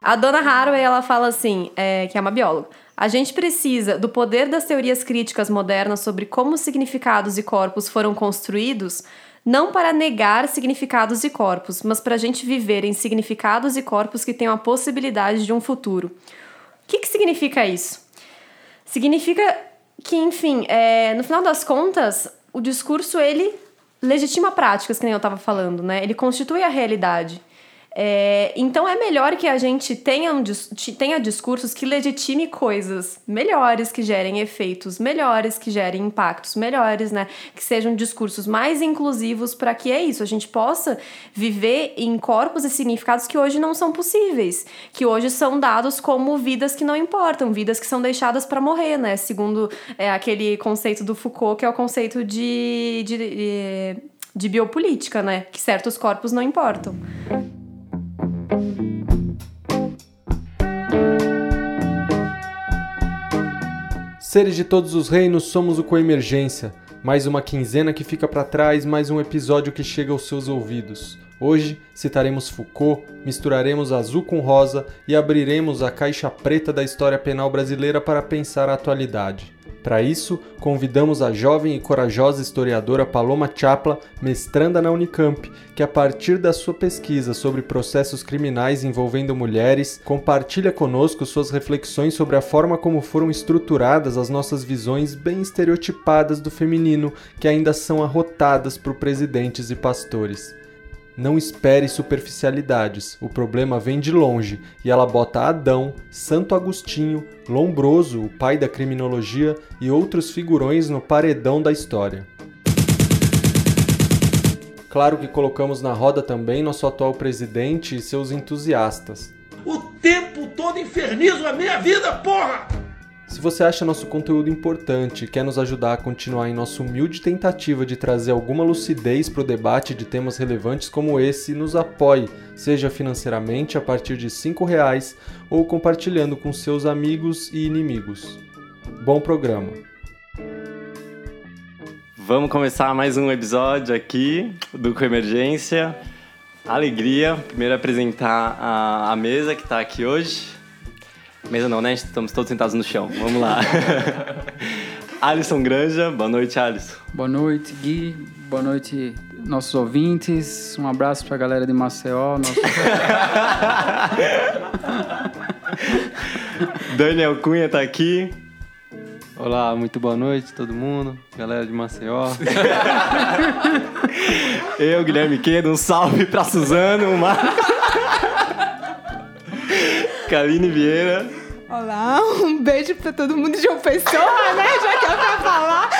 A dona Haraway, ela fala assim, é, que é uma bióloga. A gente precisa do poder das teorias críticas modernas sobre como significados e corpos foram construídos, não para negar significados e corpos, mas para a gente viver em significados e corpos que tenham a possibilidade de um futuro. O que, que significa isso? Significa que, enfim, é, no final das contas, o discurso ele legitima práticas, que nem eu estava falando, né? Ele constitui a realidade. É, então é melhor que a gente tenha, um, tenha discursos que legitime coisas melhores, que gerem efeitos melhores, que gerem impactos melhores, né? Que sejam discursos mais inclusivos para que é isso, a gente possa viver em corpos e significados que hoje não são possíveis, que hoje são dados como vidas que não importam, vidas que são deixadas para morrer, né? Segundo é, aquele conceito do Foucault, que é o conceito de, de, de, de biopolítica, né? Que certos corpos não importam. Seres de todos os reinos, somos o Coemergência. Mais uma quinzena que fica para trás, mais um episódio que chega aos seus ouvidos. Hoje citaremos Foucault, misturaremos azul com rosa e abriremos a caixa preta da história penal brasileira para pensar a atualidade. Para isso, convidamos a jovem e corajosa historiadora Paloma Chapla, mestranda na Unicamp, que a partir da sua pesquisa sobre processos criminais envolvendo mulheres, compartilha conosco suas reflexões sobre a forma como foram estruturadas as nossas visões bem estereotipadas do feminino, que ainda são arrotadas por presidentes e pastores. Não espere superficialidades, o problema vem de longe e ela bota Adão, Santo Agostinho, Lombroso, o pai da criminologia e outros figurões no paredão da história. Claro que colocamos na roda também nosso atual presidente e seus entusiastas. O tempo todo infernizo a minha vida, porra! Se você acha nosso conteúdo importante e quer nos ajudar a continuar em nossa humilde tentativa de trazer alguma lucidez para o debate de temas relevantes como esse, nos apoie, seja financeiramente a partir de R$ reais ou compartilhando com seus amigos e inimigos. Bom programa! Vamos começar mais um episódio aqui do Coemergência. Alegria, primeiro apresentar a, a mesa que está aqui hoje. Mesa não, né? Estamos todos sentados no chão. Vamos lá. Alisson Granja, boa noite, Alisson. Boa noite, Gui. Boa noite, nossos ouvintes. Um abraço pra galera de Maceió. Nosso... Daniel Cunha tá aqui. Olá, muito boa noite todo mundo, galera de Maceió. Eu, Guilherme Quedo, um salve pra Suzano, Marcos. Kaline Vieira. Olá, um beijo pra todo mundo de uma pessoa, né? Já que é pra falar.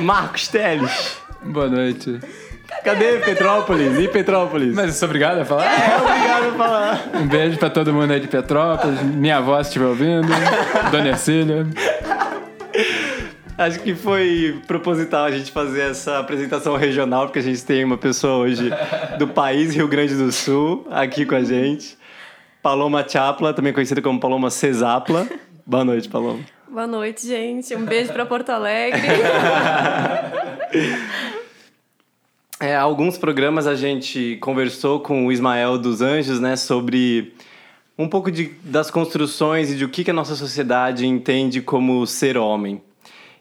Marcos Teles. Boa noite. Cadê Petrópolis? E Petrópolis? Mas eu sou obrigado a falar? É, obrigado a falar. Um beijo pra todo mundo aí de Petrópolis. Minha avó se estiver ouvindo. Dona Ercília. Acho que foi proposital a gente fazer essa apresentação regional, porque a gente tem uma pessoa hoje do país Rio Grande do Sul aqui com a gente. Paloma Chapla, também conhecida como Paloma Cesapla. Boa noite, Paloma. Boa noite, gente. Um beijo para Porto Alegre. É, alguns programas a gente conversou com o Ismael dos Anjos, né, sobre um pouco de, das construções e de o que, que a nossa sociedade entende como ser homem.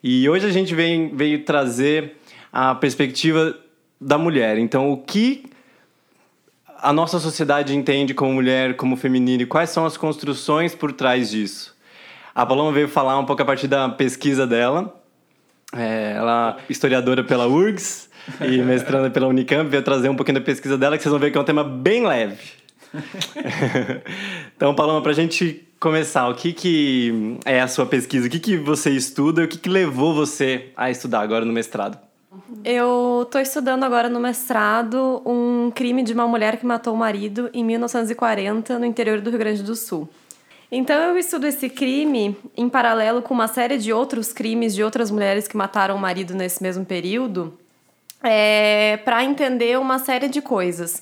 E hoje a gente vem, veio trazer a perspectiva da mulher. Então, o que a nossa sociedade entende como mulher, como feminino, e quais são as construções por trás disso? A Paloma veio falar um pouco a partir da pesquisa dela. É, ela é historiadora pela URGS e mestranda pela Unicamp, veio trazer um pouquinho da pesquisa dela, que vocês vão ver que é um tema bem leve. então, Paloma, para a gente começar, o que, que é a sua pesquisa? O que, que você estuda? O que, que levou você a estudar agora no mestrado? Eu estou estudando agora no mestrado um crime de uma mulher que matou o marido em 1940 no interior do Rio Grande do Sul. Então eu estudo esse crime em paralelo com uma série de outros crimes de outras mulheres que mataram o marido nesse mesmo período, é, para entender uma série de coisas.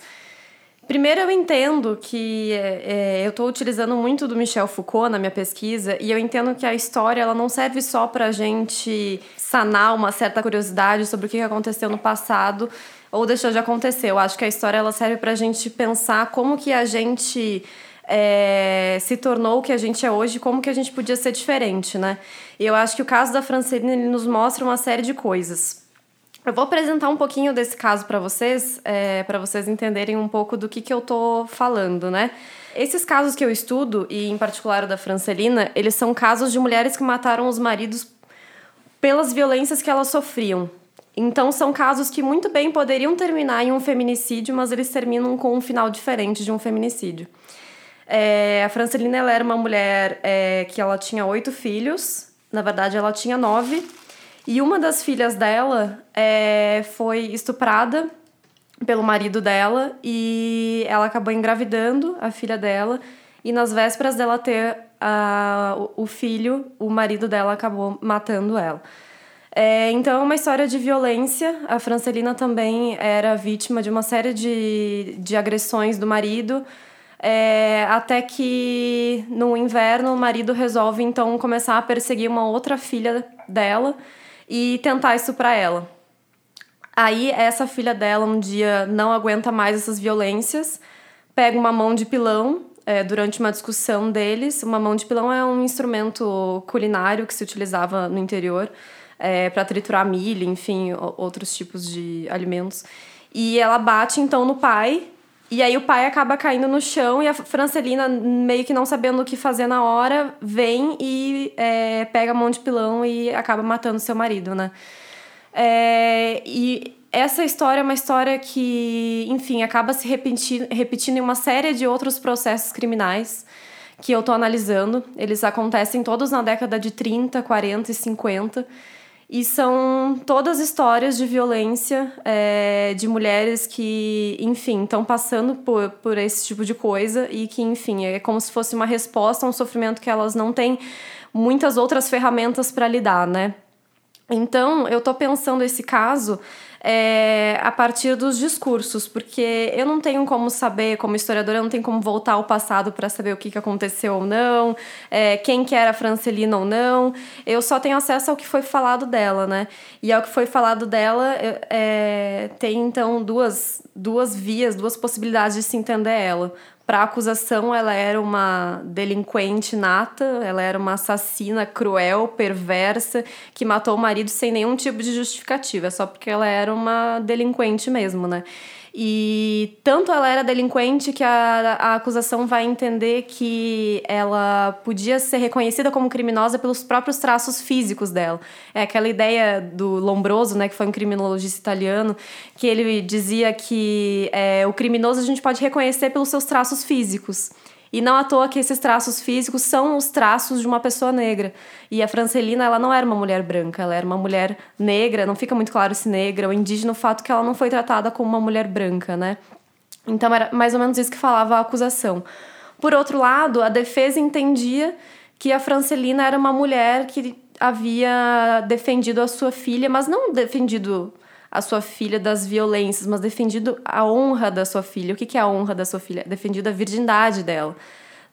Primeiro, eu entendo que é, eu estou utilizando muito do Michel Foucault na minha pesquisa e eu entendo que a história ela não serve só para a gente sanar uma certa curiosidade sobre o que aconteceu no passado ou deixou de acontecer. Eu acho que a história ela serve para a gente pensar como que a gente é, se tornou o que a gente é hoje, como que a gente podia ser diferente, né? E eu acho que o caso da Francelina ele nos mostra uma série de coisas. Eu vou apresentar um pouquinho desse caso para vocês, é, para vocês entenderem um pouco do que, que eu tô falando, né? Esses casos que eu estudo, e em particular o da Francelina, eles são casos de mulheres que mataram os maridos pelas violências que elas sofriam. Então, são casos que muito bem poderiam terminar em um feminicídio, mas eles terminam com um final diferente de um feminicídio. É, a Francelina ela era uma mulher é, que ela tinha oito filhos, na verdade ela tinha nove, e uma das filhas dela é, foi estuprada pelo marido dela e ela acabou engravidando a filha dela. E nas vésperas dela ter o filho, o marido dela acabou matando ela. É, então é uma história de violência. A Francelina também era vítima de uma série de, de agressões do marido. É, até que no inverno o marido resolve então começar a perseguir uma outra filha dela e tentar isso para ela. Aí essa filha dela um dia não aguenta mais essas violências, pega uma mão de pilão é, durante uma discussão deles. Uma mão de pilão é um instrumento culinário que se utilizava no interior é, para triturar milho, enfim, outros tipos de alimentos. E ela bate então no pai e aí o pai acaba caindo no chão e a Francelina, meio que não sabendo o que fazer na hora, vem e é, pega a mão de pilão e acaba matando seu marido, né? É, e essa história é uma história que, enfim, acaba se repetindo, repetindo em uma série de outros processos criminais que eu tô analisando. Eles acontecem todos na década de 30, 40 e 50. E são todas histórias de violência é, de mulheres que, enfim, estão passando por, por esse tipo de coisa e que, enfim, é como se fosse uma resposta a um sofrimento que elas não têm muitas outras ferramentas para lidar, né? Então, eu tô pensando esse caso é, a partir dos discursos, porque eu não tenho como saber, como historiadora, eu não tenho como voltar ao passado para saber o que, que aconteceu ou não, é, quem que era a Francelina ou não. Eu só tenho acesso ao que foi falado dela, né? E ao que foi falado dela, é, tem então duas, duas vias, duas possibilidades de se entender ela. Para a acusação, ela era uma delinquente nata, ela era uma assassina cruel, perversa, que matou o marido sem nenhum tipo de justificativa, só porque ela era uma delinquente mesmo, né? E tanto ela era delinquente que a, a acusação vai entender que ela podia ser reconhecida como criminosa pelos próprios traços físicos dela. É aquela ideia do Lombroso, né, que foi um criminologista italiano, que ele dizia que é, o criminoso a gente pode reconhecer pelos seus traços físicos. E não à toa que esses traços físicos são os traços de uma pessoa negra. E a Francelina, ela não era uma mulher branca, ela era uma mulher negra, não fica muito claro se negra ou indígena o fato que ela não foi tratada como uma mulher branca, né? Então era mais ou menos isso que falava a acusação. Por outro lado, a defesa entendia que a Francelina era uma mulher que havia defendido a sua filha, mas não defendido a sua filha das violências, mas defendido a honra da sua filha. O que é a honra da sua filha? Defendido a virgindade dela.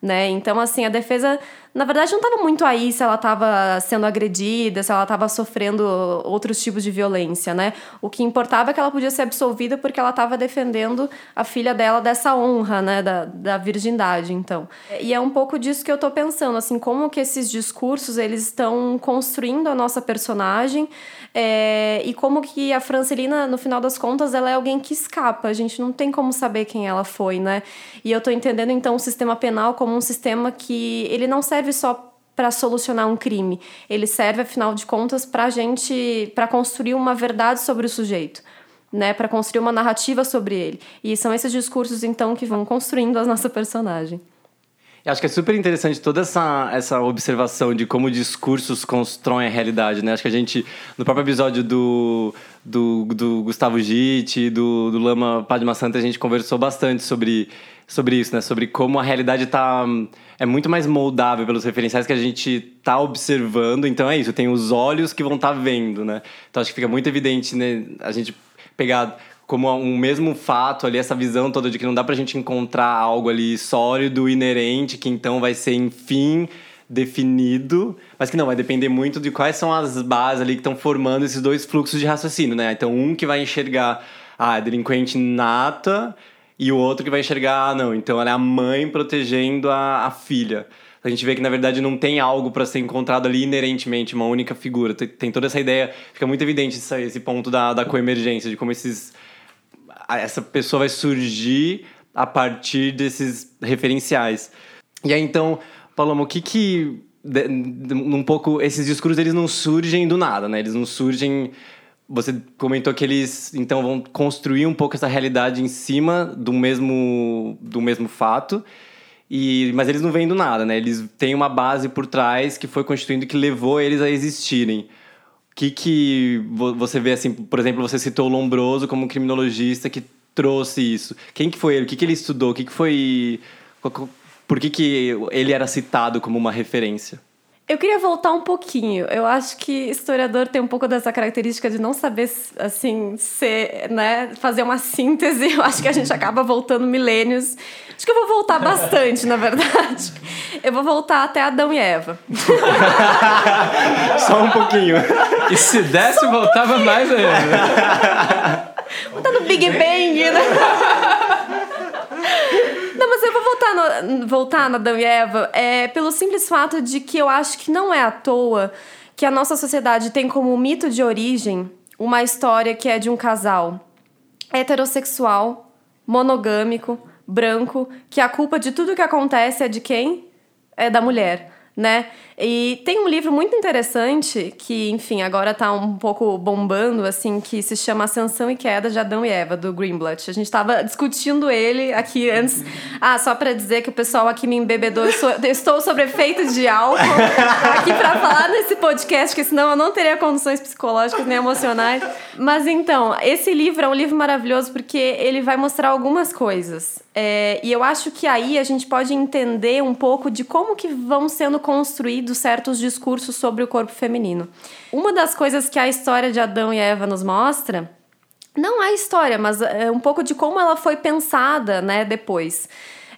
Né? Então, assim, a defesa, na verdade, não estava muito aí se ela estava sendo agredida, se ela estava sofrendo outros tipos de violência, né? O que importava é que ela podia ser absolvida porque ela estava defendendo a filha dela dessa honra, né? Da, da virgindade, então. E é um pouco disso que eu estou pensando, assim, como que esses discursos, eles estão construindo a nossa personagem é, e como que a Francelina, no final das contas, ela é alguém que escapa. A gente não tem como saber quem ela foi, né? E eu tô entendendo, então, o sistema penal como um sistema que ele não serve só para solucionar um crime. Ele serve, afinal de contas, para gente, para construir uma verdade sobre o sujeito. Né, para construir uma narrativa sobre ele. E são esses discursos, então, que vão construindo a nossa personagem. Eu acho que é super interessante toda essa, essa observação de como discursos constroem a realidade, né? Acho que a gente, no próprio episódio do, do, do Gustavo Gitti, do, do Lama Padma Santa, a gente conversou bastante sobre, sobre isso, né? Sobre como a realidade tá, é muito mais moldável pelos referenciais que a gente tá observando. Então é isso, tem os olhos que vão estar tá vendo, né? Então acho que fica muito evidente, né? A gente pegar como um mesmo fato ali, essa visão toda de que não dá pra gente encontrar algo ali sólido, inerente, que então vai ser, enfim, definido, mas que não, vai depender muito de quais são as bases ali que estão formando esses dois fluxos de raciocínio, né? Então, um que vai enxergar a delinquente nata e o outro que vai enxergar, ah, não, então ela é a mãe protegendo a, a filha. A gente vê que, na verdade, não tem algo para ser encontrado ali inerentemente, uma única figura. Tem, tem toda essa ideia, fica muito evidente esse, esse ponto da, da coemergência, de como esses, essa pessoa vai surgir a partir desses referenciais. E aí, então, Paloma, o que que... de- de- Um pouco, esses discursos, eles não surgem do nada, né? Eles não surgem... Você comentou que eles, então, vão construir um pouco essa realidade em cima do mesmo, do mesmo fato. E, mas eles não vêm do nada, né? Eles têm uma base por trás que foi constituindo que levou eles a existirem. O que que vo- você vê assim, por exemplo, você citou o Lombroso como um criminologista que trouxe isso. Quem que foi ele? O que que ele estudou? O que que foi por que que ele era citado como uma referência? Eu queria voltar um pouquinho. Eu acho que historiador tem um pouco dessa característica de não saber, assim, ser, né, fazer uma síntese. Eu acho que a gente acaba voltando milênios. Acho que eu vou voltar bastante, na verdade. Eu vou voltar até Adão e Eva. Só um pouquinho. E se desse, voltava mais ainda. Voltar no Big Bang, né? Vou voltar no, voltar na Adão e Eva é, pelo simples fato de que eu acho que não é à toa que a nossa sociedade tem como mito de origem uma história que é de um casal heterossexual, monogâmico, branco, que a culpa de tudo que acontece é de quem? É da mulher, né? E tem um livro muito interessante que, enfim, agora tá um pouco bombando, assim, que se chama Ascensão e Queda de Adão e Eva, do Greenblatt. A gente tava discutindo ele aqui antes. Ah, só pra dizer que o pessoal aqui me embebedou, eu, sou- eu estou sob efeito de álcool aqui pra falar nesse podcast, porque senão eu não teria condições psicológicas nem emocionais. Mas então, esse livro é um livro maravilhoso porque ele vai mostrar algumas coisas. É, e eu acho que aí a gente pode entender um pouco de como que vão sendo construídos certos discursos sobre o corpo feminino. Uma das coisas que a história de Adão e Eva nos mostra não a história, mas é um pouco de como ela foi pensada, né, depois.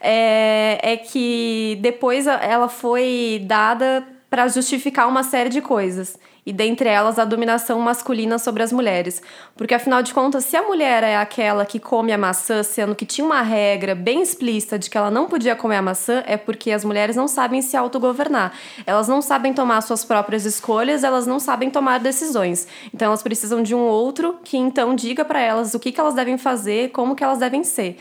É, é que depois ela foi dada para justificar uma série de coisas. E dentre elas a dominação masculina sobre as mulheres. Porque afinal de contas, se a mulher é aquela que come a maçã, sendo que tinha uma regra bem explícita de que ela não podia comer a maçã, é porque as mulheres não sabem se autogovernar. Elas não sabem tomar suas próprias escolhas, elas não sabem tomar decisões. Então elas precisam de um outro que então diga para elas o que, que elas devem fazer, como que elas devem ser.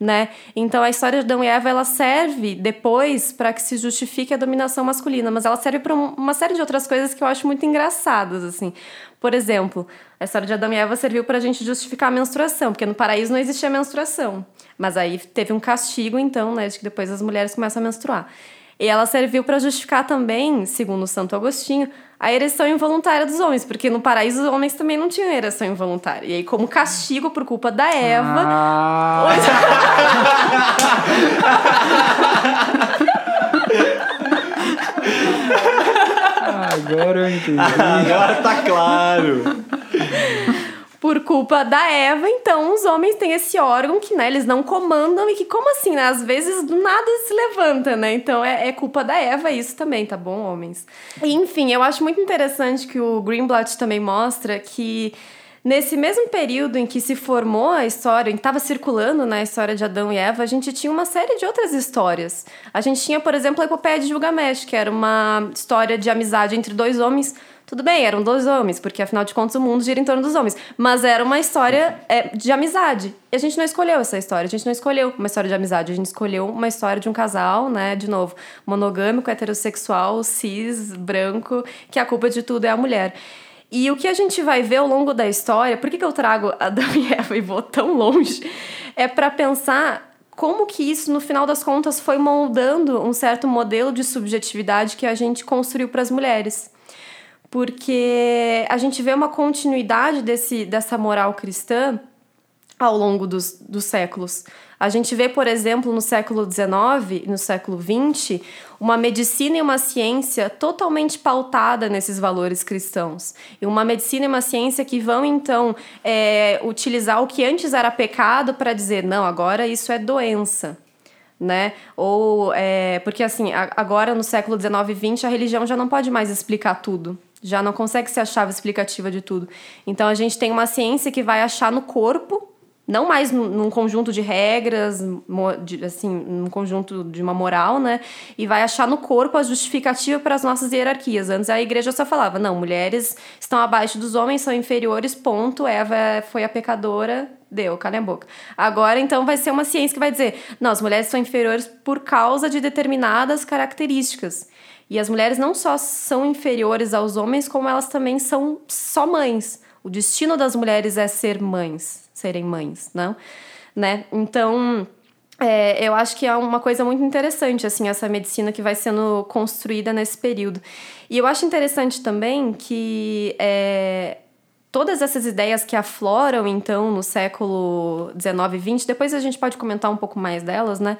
Né? Então a história de Adão e Eva ela serve depois para que se justifique a dominação masculina, mas ela serve para uma série de outras coisas que eu acho muito engraçadas assim. Por exemplo, a história de Adão e Eva serviu para a gente justificar a menstruação, porque no paraíso não existia menstruação, mas aí teve um castigo então, né, de que depois as mulheres começam a menstruar. E ela serviu para justificar também, segundo Santo Agostinho, a ereção involuntária dos homens, porque no paraíso os homens também não tinham ereção involuntária. E aí, como castigo por culpa da Eva, Ah, agora eu entendi. Agora tá claro. Por culpa da Eva, então os homens têm esse órgão que, né, eles não comandam e que, como assim, né? Às vezes do nada se levanta, né? Então é, é culpa da Eva isso também, tá bom, homens? Enfim, eu acho muito interessante que o Greenblatt também mostra que nesse mesmo período em que se formou a história, em que estava circulando na história de Adão e Eva, a gente tinha uma série de outras histórias. A gente tinha, por exemplo, a Epopeia de Gilgamesh, que era uma história de amizade entre dois homens tudo bem, eram dois homens, porque afinal de contas o mundo gira em torno dos homens. Mas era uma história é, de amizade. E a gente não escolheu essa história. A gente não escolheu uma história de amizade. A gente escolheu uma história de um casal, né? De novo, monogâmico, heterossexual, cis, branco, que a culpa de tudo é a mulher. E o que a gente vai ver ao longo da história, por que, que eu trago Adão e Eva e vou tão longe? É para pensar como que isso, no final das contas, foi moldando um certo modelo de subjetividade que a gente construiu para as mulheres porque a gente vê uma continuidade desse, dessa moral cristã ao longo dos, dos séculos. A gente vê, por exemplo, no século XIX e no século XX, uma medicina e uma ciência totalmente pautada nesses valores cristãos. E uma medicina e uma ciência que vão, então, é, utilizar o que antes era pecado para dizer, não, agora isso é doença. né? Ou é, porque assim, agora no século XIX e XX a religião já não pode mais explicar tudo. Já não consegue ser a chave explicativa de tudo. Então a gente tem uma ciência que vai achar no corpo, não mais num, conjunto de regras, assim, num conjunto de uma moral, né? E vai achar no corpo a justificativa para as nossas hierarquias. Antes a igreja só falava, não, mulheres estão abaixo dos homens, são inferiores, ponto. Eva foi a pecadora, deu, calha a boca. Agora, então, vai ser uma ciência que vai dizer, não, as mulheres são inferiores por causa de determinadas características. E as mulheres não só são inferiores aos homens, como elas também são só mães. O destino das mulheres é ser mães, serem mães, não? Né? Então, é, eu acho que é uma coisa muito interessante, assim, essa medicina que vai sendo construída nesse período. E eu acho interessante também que é, todas essas ideias que afloram, então, no século XIX e XX, depois a gente pode comentar um pouco mais delas, né?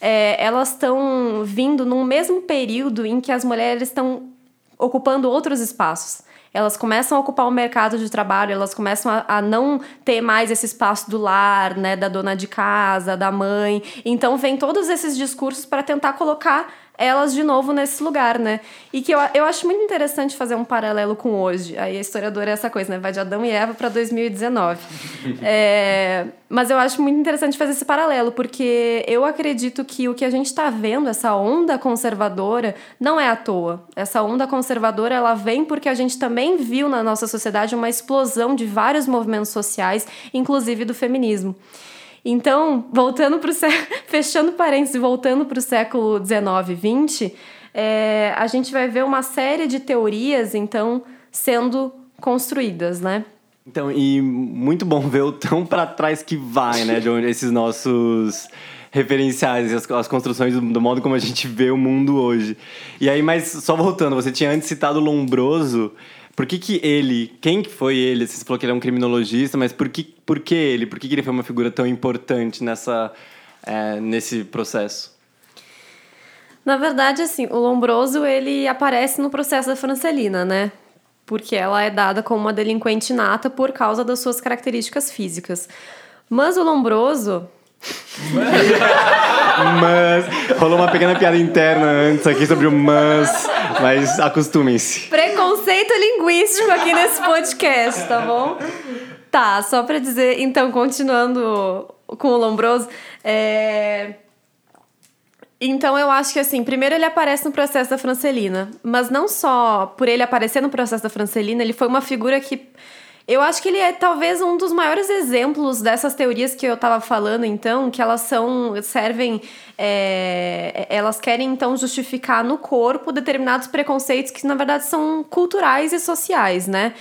É, elas estão vindo num mesmo período em que as mulheres estão ocupando outros espaços. Elas começam a ocupar o mercado de trabalho, elas começam a, a não ter mais esse espaço do lar, né, da dona de casa, da mãe. Então vem todos esses discursos para tentar colocar elas de novo nesse lugar, né? E que eu, eu acho muito interessante fazer um paralelo com hoje. Aí a historiadora é essa coisa, né? Vai de Adão e Eva para 2019. é, mas eu acho muito interessante fazer esse paralelo, porque eu acredito que o que a gente está vendo, essa onda conservadora, não é à toa. Essa onda conservadora, ela vem porque a gente também viu na nossa sociedade uma explosão de vários movimentos sociais, inclusive do feminismo. Então, voltando para o fechando parênteses, voltando para o século XIX e XX, é, a gente vai ver uma série de teorias, então, sendo construídas, né? Então, e muito bom ver o tão para trás que vai, né, de onde esses nossos referenciais, as, as construções do, do modo como a gente vê o mundo hoje. E aí, mas só voltando, você tinha antes citado Lombroso. Por que, que ele, quem que foi ele? Você falou que ele é um criminologista, mas por que, por que ele? Por que, ele foi uma figura tão importante nessa, é, nesse processo? Na verdade, assim, o Lombroso, ele aparece no processo da Francelina, né? Porque ela é dada como uma delinquente nata por causa das suas características físicas. Mas o Lombroso, Mas rolou uma pequena piada interna antes aqui sobre o mas, mas acostumem-se. Preconceito linguístico aqui nesse podcast, tá bom? Tá, só pra dizer, então, continuando com o Lombroso, é... Então eu acho que assim, primeiro ele aparece no processo da Francelina, mas não só por ele aparecer no processo da Francelina, ele foi uma figura que eu acho que ele é talvez um dos maiores exemplos dessas teorias que eu estava falando, então, que elas são servem, é, elas querem então justificar no corpo determinados preconceitos que na verdade são culturais e sociais, né?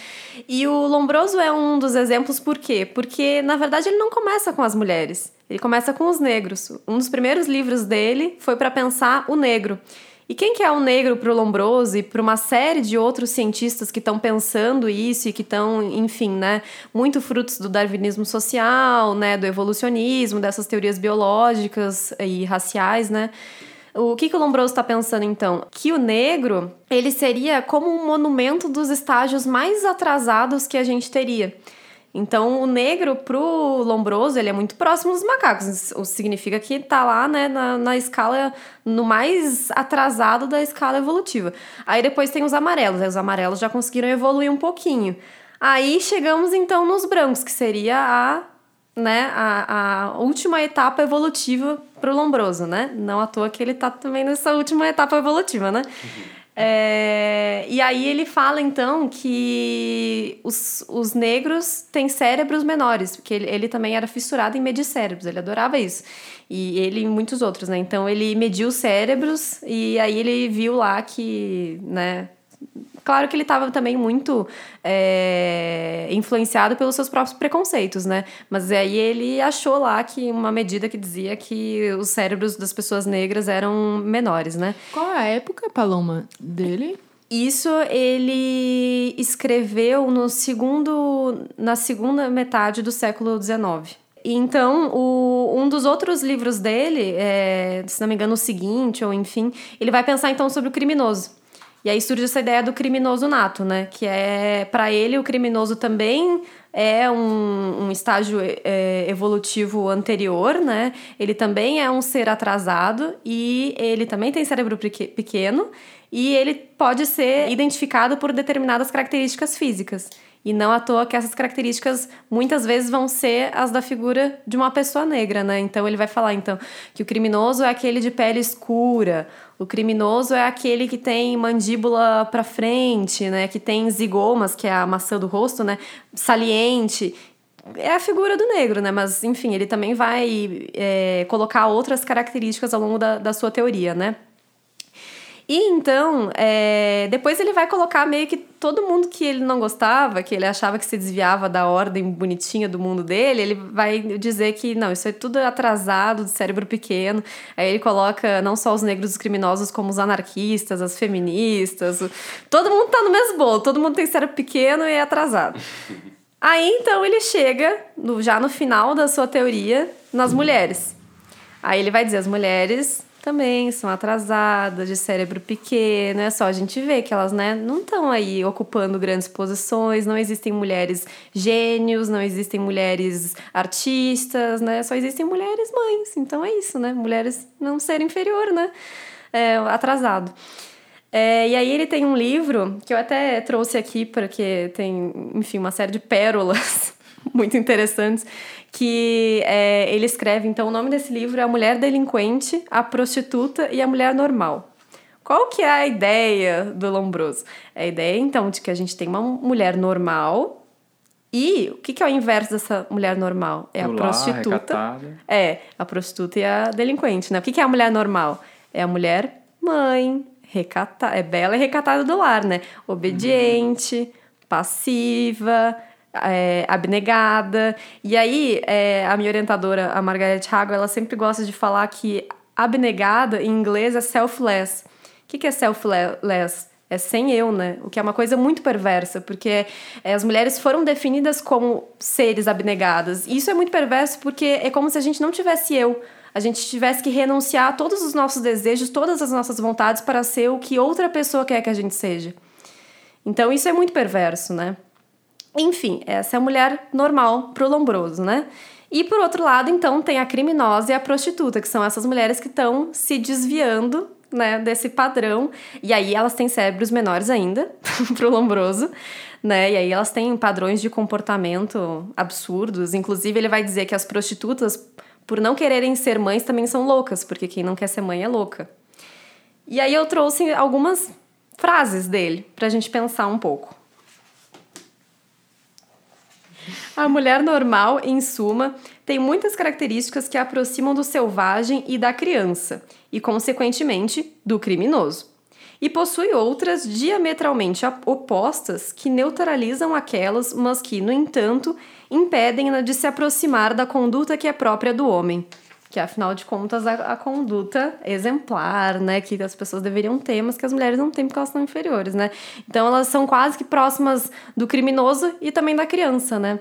E o Lombroso é um dos exemplos por quê? Porque na verdade ele não começa com as mulheres, ele começa com os negros. Um dos primeiros livros dele foi para pensar o negro. E quem que é o negro para o Lombroso e para uma série de outros cientistas que estão pensando isso e que estão, enfim, né, muito frutos do darwinismo social, né, do evolucionismo, dessas teorias biológicas e raciais, né? O que, que o Lombroso está pensando então? Que o negro ele seria como um monumento dos estágios mais atrasados que a gente teria. Então, o negro pro Lombroso, ele é muito próximo dos macacos. O significa que tá lá, né, na, na escala, no mais atrasado da escala evolutiva. Aí depois tem os amarelos. Aí os amarelos já conseguiram evoluir um pouquinho. Aí chegamos, então, nos brancos, que seria a, né, a, a última etapa evolutiva pro Lombroso, né? Não à toa que ele tá também nessa última etapa evolutiva, né? É, e aí ele fala então que os, os negros têm cérebros menores, porque ele, ele também era fissurado em medir cérebros, ele adorava isso. E ele e muitos outros, né? Então ele mediu os cérebros e aí ele viu lá que, né? Claro que ele estava também muito é, influenciado pelos seus próprios preconceitos, né? Mas aí ele achou lá que uma medida que dizia que os cérebros das pessoas negras eram menores, né? Qual é a época, Paloma, dele? Isso ele escreveu no segundo, na segunda metade do século XIX. Então, o, um dos outros livros dele, é, se não me engano, o seguinte, ou enfim, ele vai pensar então sobre o criminoso. E aí surge essa ideia do criminoso nato, né? Que é, para ele, o criminoso também é um, um estágio é, evolutivo anterior, né? Ele também é um ser atrasado e ele também tem cérebro peque- pequeno e ele pode ser identificado por determinadas características físicas. E não à toa que essas características muitas vezes vão ser as da figura de uma pessoa negra, né? Então ele vai falar então que o criminoso é aquele de pele escura, o criminoso é aquele que tem mandíbula para frente, né? Que tem zigomas, que é a maçã do rosto, né? Saliente. É a figura do negro, né? Mas, enfim, ele também vai é, colocar outras características ao longo da, da sua teoria, né? E então, é, depois ele vai colocar meio que todo mundo que ele não gostava, que ele achava que se desviava da ordem bonitinha do mundo dele, ele vai dizer que não, isso é tudo atrasado, de cérebro pequeno. Aí ele coloca não só os negros os criminosos, como os anarquistas, as feministas. Todo mundo tá no mesmo bolo, todo mundo tem cérebro pequeno e é atrasado. Aí então ele chega, no- já no final da sua teoria, nas mulheres. Aí ele vai dizer: as mulheres também são atrasadas, de cérebro pequeno. É só a gente ver que elas né, não estão aí ocupando grandes posições, não existem mulheres gênios, não existem mulheres artistas, né? Só existem mulheres mães. Então é isso, né? Mulheres não ser inferior, né? É, atrasado. É, e aí ele tem um livro que eu até trouxe aqui porque tem, enfim, uma série de pérolas muito interessantes que é, ele escreve. Então o nome desse livro é A Mulher Delinquente, a Prostituta e a Mulher Normal. Qual que é a ideia do Lombroso? É a ideia então de que a gente tem uma mulher normal e o que, que é o inverso dessa mulher normal? É a prostituta. recatada. É, a prostituta e a delinquente, né? O que que é a mulher normal? É a mulher mãe, recatada, é bela e recatada do lar, né? Obediente, passiva, é, abnegada. E aí, é, a minha orientadora, a Margaret Hago, ela sempre gosta de falar que abnegada, em inglês, é selfless. O que, que é selfless? É sem eu, né? O que é uma coisa muito perversa, porque é, as mulheres foram definidas como seres abnegadas. E isso é muito perverso porque é como se a gente não tivesse eu. A gente tivesse que renunciar a todos os nossos desejos, todas as nossas vontades para ser o que outra pessoa quer que a gente seja. Então isso é muito perverso, né? Enfim, essa é a mulher normal pro lombroso, né? E por outro lado, então, tem a criminosa e a prostituta, que são essas mulheres que estão se desviando, né, desse padrão. E aí elas têm cérebros menores ainda pro lombroso, né? E aí elas têm padrões de comportamento absurdos. Inclusive, ele vai dizer que as prostitutas, por não quererem ser mães, também são loucas, porque quem não quer ser mãe é louca. E aí eu trouxe algumas frases dele pra gente pensar um pouco. A mulher normal, em suma, tem muitas características que a aproximam do selvagem e da criança, e, consequentemente, do criminoso. E possui outras diametralmente opostas que neutralizam aquelas, mas que, no entanto, impedem-na de se aproximar da conduta que é própria do homem. Que, afinal de contas, a, a conduta exemplar, né? Que as pessoas deveriam ter, mas que as mulheres não têm porque elas são inferiores, né? Então, elas são quase que próximas do criminoso e também da criança, né?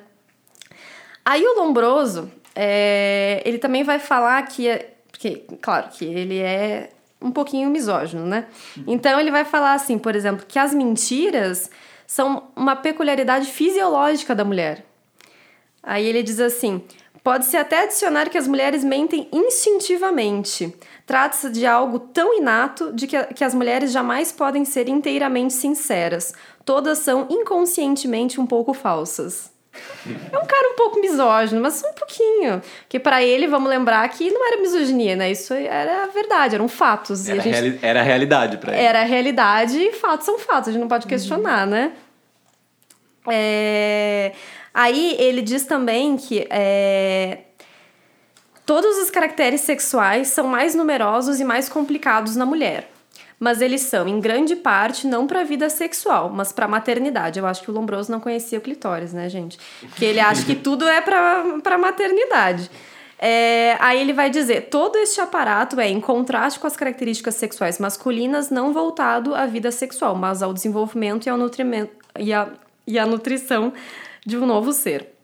Aí o Lombroso, é, ele também vai falar que, é- porque, claro, que ele é um pouquinho misógino, né? Então ele vai falar assim, por exemplo, que as mentiras são uma peculiaridade fisiológica da mulher. Aí ele diz assim: pode-se até adicionar que as mulheres mentem instintivamente. Trata-se de algo tão inato de que, que as mulheres jamais podem ser inteiramente sinceras. Todas são inconscientemente um pouco falsas. É um cara um pouco misógino, mas um pouquinho. Porque pra ele, vamos lembrar que não era misoginia, né? Isso era verdade, eram fatos. Era, a gente reali- era a realidade pra ele. era a realidade e fatos são fatos, a gente não pode questionar, né? É, Aí ele diz também que é, todos os caracteres sexuais são mais numerosos e mais complicados na mulher. Mas eles são, em grande parte, não para a vida sexual, mas para a maternidade. Eu acho que o Lombroso não conhecia o clitóris, né, gente? Porque ele acha que tudo é para a maternidade. É, aí ele vai dizer: todo este aparato é em contraste com as características sexuais masculinas, não voltado à vida sexual, mas ao desenvolvimento e ao nutrimento e à, e à nutrição de um novo ser.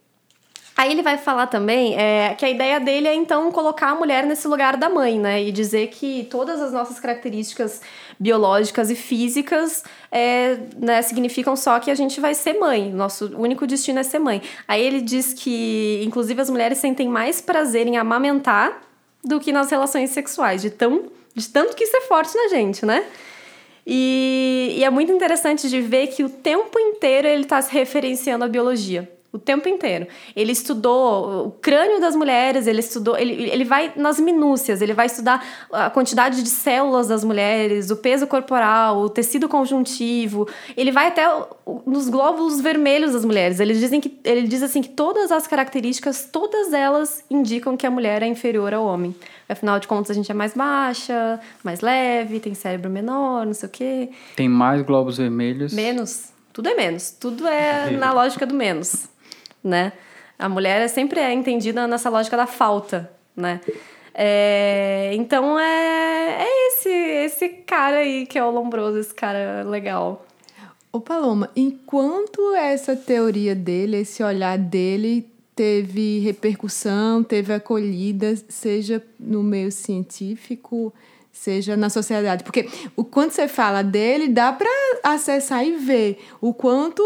Aí ele vai falar também é, que a ideia dele é então colocar a mulher nesse lugar da mãe, né? E dizer que todas as nossas características biológicas e físicas é, né, significam só que a gente vai ser mãe. Nosso único destino é ser mãe. Aí ele diz que, inclusive, as mulheres sentem mais prazer em amamentar do que nas relações sexuais, de, tão, de tanto que isso é forte na gente, né? E, e é muito interessante de ver que o tempo inteiro ele está se referenciando à biologia. O tempo inteiro. Ele estudou o crânio das mulheres, ele estudou. Ele, ele vai nas minúcias, ele vai estudar a quantidade de células das mulheres, o peso corporal, o tecido conjuntivo. Ele vai até nos glóbulos vermelhos das mulheres. Eles dizem que, ele diz assim que todas as características, todas elas indicam que a mulher é inferior ao homem. Afinal de contas, a gente é mais baixa, mais leve, tem cérebro menor, não sei o quê. Tem mais globos vermelhos. Menos. Tudo é menos. Tudo é na lógica do menos né? A mulher sempre é entendida nessa lógica da falta, né? É, então é, é esse, esse cara aí que é o Lombroso, esse cara legal. Ô Paloma, enquanto essa teoria dele, esse olhar dele teve repercussão, teve acolhida, seja no meio científico, seja na sociedade. Porque o quanto você fala dele, dá para acessar e ver o quanto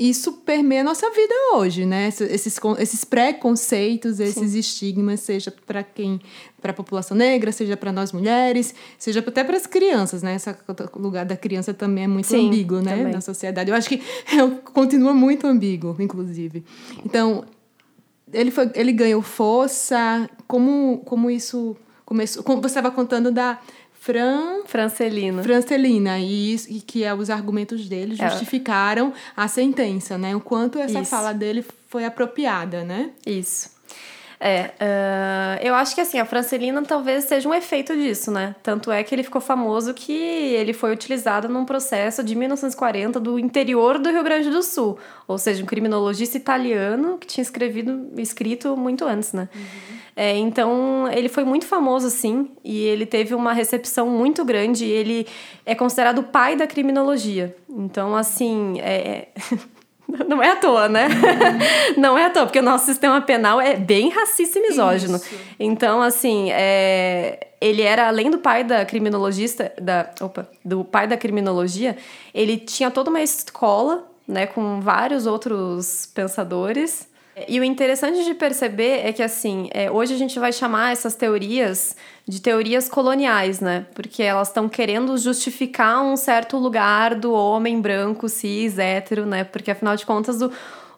isso permeia a nossa vida hoje, né? Esses, esses preconceitos, esses Sim. estigmas, seja para quem, para a população negra, seja para nós mulheres, seja até para as crianças, né? Esse lugar da criança também é muito Sim, ambíguo, né? Também. Na sociedade. Eu acho que é, continua muito ambíguo, inclusive. Então, ele, foi, ele ganhou força. Como, como isso começou? Como você estava contando da Fran... Francelina. Francelina, e, e que é, os argumentos dele é. justificaram é. a sentença, né? O quanto essa Isso. fala dele foi apropriada, né? Isso. É, uh, eu acho que assim, a Francelina talvez seja um efeito disso, né? Tanto é que ele ficou famoso que ele foi utilizado num processo de 1940 do interior do Rio Grande do Sul. Ou seja, um criminologista italiano que tinha escrevido, escrito muito antes, né? Uhum. É, então, ele foi muito famoso, assim, e ele teve uma recepção muito grande. ele é considerado o pai da criminologia. Então, assim, é... Não é à toa, né? Uhum. Não é à toa, porque o nosso sistema penal é bem racista e misógino. Isso. Então, assim, é... ele era, além do pai da criminologista, da... Opa, do pai da criminologia, ele tinha toda uma escola, né, com vários outros pensadores e o interessante de perceber é que, assim, é, hoje a gente vai chamar essas teorias de teorias coloniais, né? Porque elas estão querendo justificar um certo lugar do homem branco, cis, hétero, né? Porque, afinal de contas, o,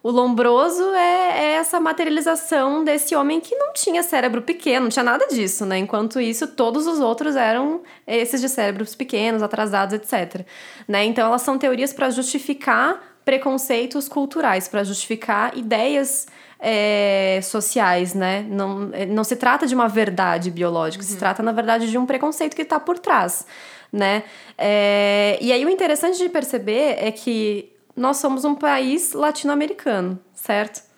o lombroso é, é, essa materialização desse homem que não tinha cérebro pequeno, não tinha nada disso, né? Enquanto isso, todos os outros eram esses de cérebros pequenos, atrasados, etc. Né? Então, elas são teorias para justificar preconceitos culturais para justificar ideias é, sociais, né? Não, é, não se trata de uma verdade biológica, uhum. se trata, na verdade, de um preconceito que está por trás, né? É, e aí o interessante de perceber é que nós somos um país latino-americano, certo?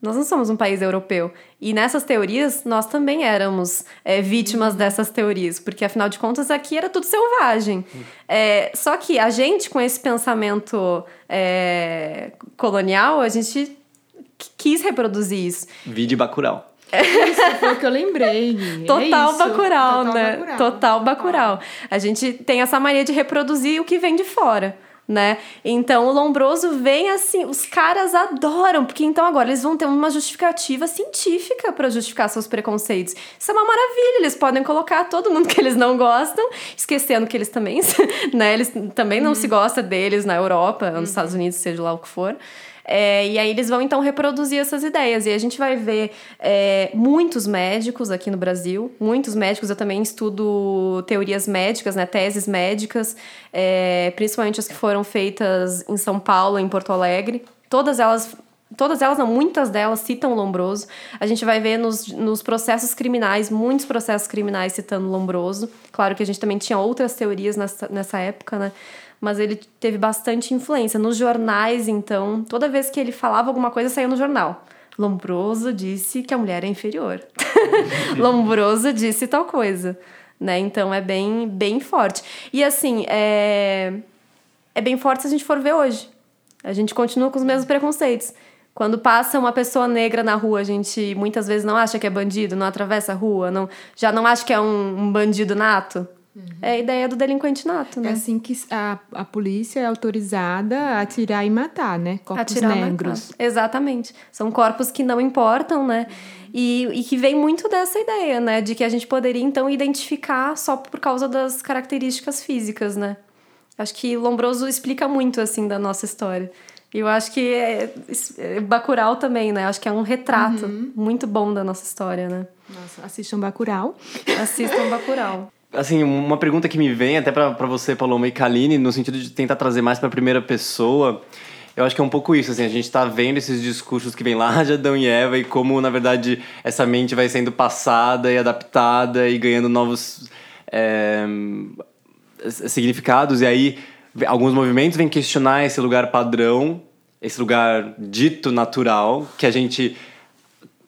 Nós não somos um país europeu. E nessas teorias, nós também éramos é, vítimas dessas teorias, porque afinal de contas aqui era tudo selvagem. É, só que a gente, com esse pensamento é, colonial, a gente quis reproduzir isso. Vide Bacurau. Isso foi o que eu lembrei. Total é Bacurau, né? Bacurau. Total Bacurau. A gente tem essa mania de reproduzir o que vem de fora né? Então o Lombroso vem assim, os caras adoram, porque então agora eles vão ter uma justificativa científica para justificar seus preconceitos. Isso é uma maravilha, eles podem colocar todo mundo que eles não gostam, esquecendo que eles também, né, eles também não uhum. se gosta deles na Europa, nos uhum. Estados Unidos, seja lá o que for. É, e aí eles vão então reproduzir essas ideias. E a gente vai ver é, muitos médicos aqui no Brasil, muitos médicos. Eu também estudo teorias médicas, né, teses médicas, é, principalmente as que foram feitas em São Paulo, em Porto Alegre. Todas elas todas elas, não, muitas delas citam Lombroso. A gente vai ver nos, nos processos criminais, muitos processos criminais citando Lombroso. Claro que a gente também tinha outras teorias nessa, nessa época, né? Mas ele teve bastante influência. Nos jornais, então, toda vez que ele falava alguma coisa, saía no jornal. Lombroso disse que a mulher é inferior. Lombroso disse tal coisa, né? Então é bem, bem forte. E assim, é, é bem forte se a gente for ver hoje. A gente continua com os mesmos preconceitos. Quando passa uma pessoa negra na rua, a gente muitas vezes não acha que é bandido, não atravessa a rua, não, já não acha que é um, um bandido nato. É a ideia do delinquente nato, É né? assim que a, a polícia é autorizada a atirar e matar, né? Corpos Atirar negros. Exatamente. São corpos que não importam, né? E, e que vem muito dessa ideia, né? De que a gente poderia, então, identificar só por causa das características físicas, né? Acho que Lombroso explica muito, assim, da nossa história. E eu acho que é, é Bacurau também, né? Acho que é um retrato muito bom da nossa história, né? Nossa, assistam Bacurau. Assistam Bacurau. Assim, uma pergunta que me vem até pra você, Paloma e Kaline, no sentido de tentar trazer mais pra primeira pessoa, eu acho que é um pouco isso, assim, a gente tá vendo esses discursos que vêm lá de Adão e Eva e como, na verdade, essa mente vai sendo passada e adaptada e ganhando novos é, significados, e aí alguns movimentos vêm questionar esse lugar padrão, esse lugar dito natural, que a gente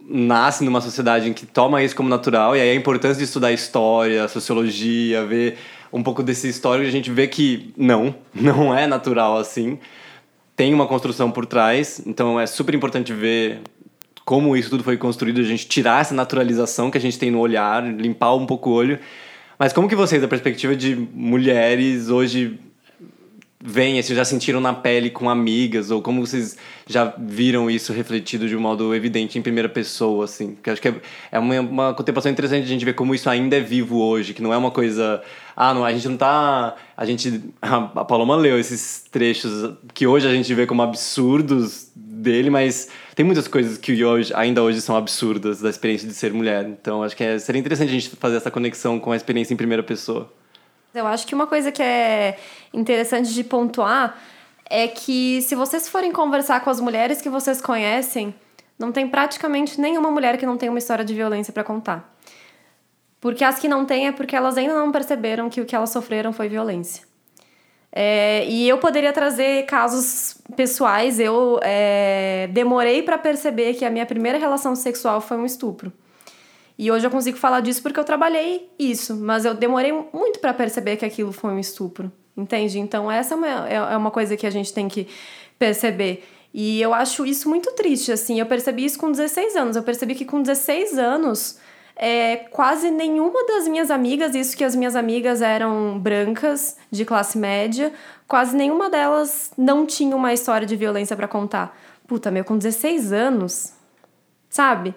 nasce numa sociedade em que toma isso como natural, e aí a importância de estudar história, sociologia, ver um pouco desse histórico, a gente vê que não, não é natural assim. Tem uma construção por trás, então é super importante ver como isso tudo foi construído, a gente tirar essa naturalização que a gente tem no olhar, limpar um pouco o olho. Mas como que vocês, da perspectiva de mulheres, hoje veem, se já sentiram na pele com amigas, ou como vocês já viram isso refletido de um modo evidente em primeira pessoa, assim? Porque acho que é, é uma, uma contemplação interessante a gente ver como isso ainda é vivo hoje, que não é uma coisa... Ah, não, a gente não tá... A gente... A Paloma leu esses trechos que hoje a gente vê como absurdos dele, mas tem muitas coisas que hoje, ainda hoje são absurdas da experiência de ser mulher. Então, acho que é, seria interessante a gente fazer essa conexão com a experiência em primeira pessoa. Eu acho que uma coisa que é interessante de pontuar é que se vocês forem conversar com as mulheres que vocês conhecem, não tem praticamente nenhuma mulher que não tenha uma história de violência para contar. Porque as que não têm é porque elas ainda não perceberam que o que elas sofreram foi violência. É, e eu poderia trazer casos pessoais. Eu é, demorei para perceber que a minha primeira relação sexual foi um estupro. E hoje eu consigo falar disso porque eu trabalhei isso, mas eu demorei muito para perceber que aquilo foi um estupro, entende? Então essa é uma, é uma coisa que a gente tem que perceber. E eu acho isso muito triste, assim. Eu percebi isso com 16 anos. Eu percebi que com 16 anos, é, quase nenhuma das minhas amigas, isso que as minhas amigas eram brancas, de classe média, quase nenhuma delas não tinha uma história de violência para contar. Puta, meu, com 16 anos, sabe?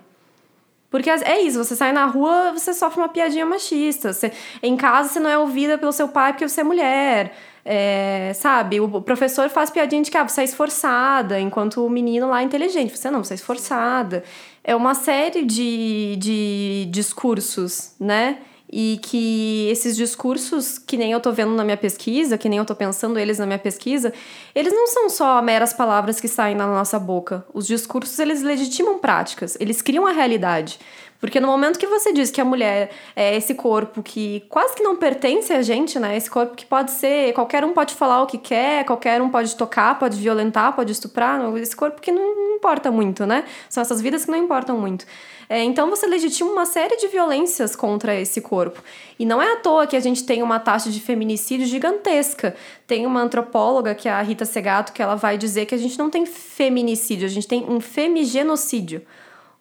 Porque é isso, você sai na rua, você sofre uma piadinha machista. Você, em casa, você não é ouvida pelo seu pai porque você é mulher. É, sabe? O professor faz piadinha de que ah, você é esforçada, enquanto o menino lá é inteligente. Você não, você é esforçada. É uma série de, de discursos, né? E que esses discursos, que nem eu tô vendo na minha pesquisa, que nem eu tô pensando eles na minha pesquisa, eles não são só meras palavras que saem na nossa boca. Os discursos, eles legitimam práticas, eles criam a realidade. Porque no momento que você diz que a mulher é esse corpo que quase que não pertence a gente, né? Esse corpo que pode ser, qualquer um pode falar o que quer, qualquer um pode tocar, pode violentar, pode estuprar, esse corpo que não importa muito, né? São essas vidas que não importam muito. É, então você legitima uma série de violências contra esse corpo. E não é à toa que a gente tem uma taxa de feminicídio gigantesca. Tem uma antropóloga, que é a Rita Segato, que ela vai dizer que a gente não tem feminicídio, a gente tem um femigenocídio.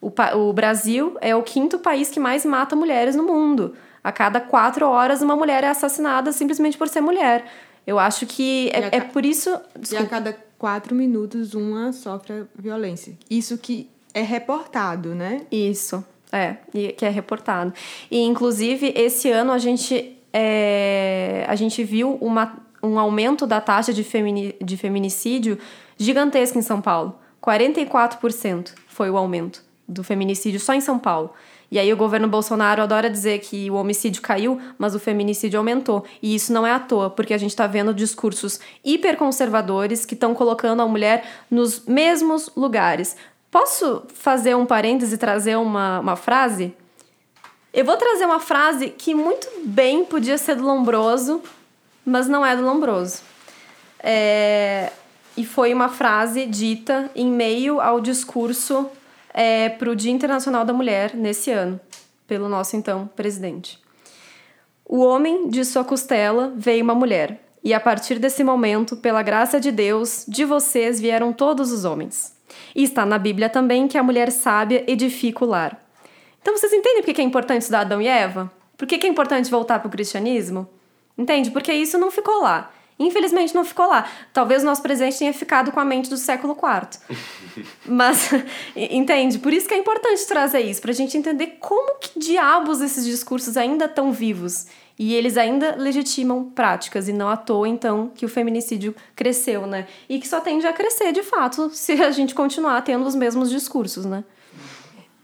O, o Brasil é o quinto país que mais mata mulheres no mundo. A cada quatro horas, uma mulher é assassinada simplesmente por ser mulher. Eu acho que é, é por isso. E a cada quatro minutos, uma sofre violência. Isso que é reportado, né? Isso, é, que é reportado. E, inclusive, esse ano a gente, é, a gente viu uma, um aumento da taxa de, femini, de feminicídio gigantesco em São Paulo. 44% foi o aumento do feminicídio só em São Paulo. E aí o governo Bolsonaro adora dizer que o homicídio caiu, mas o feminicídio aumentou. E isso não é à toa, porque a gente está vendo discursos hiperconservadores que estão colocando a mulher nos mesmos lugares. Posso fazer um parêntese e trazer uma, uma frase? Eu vou trazer uma frase que muito bem podia ser do Lombroso, mas não é do Lombroso. É... E foi uma frase dita em meio ao discurso é, para o Dia Internacional da Mulher nesse ano, pelo nosso então presidente. O homem de sua costela veio uma mulher, e a partir desse momento, pela graça de Deus, de vocês vieram todos os homens. E está na Bíblia também que a mulher sábia edifica o lar. Então vocês entendem por que é importante estudar Adão e Eva? Por que é importante voltar para o cristianismo? Entende? Porque isso não ficou lá. Infelizmente não ficou lá. Talvez o nosso presente tenha ficado com a mente do século IV. Mas, entende? Por isso que é importante trazer isso, pra gente entender como que diabos esses discursos ainda estão vivos. E eles ainda legitimam práticas, e não à toa, então, que o feminicídio cresceu, né? E que só tende a crescer, de fato, se a gente continuar tendo os mesmos discursos, né?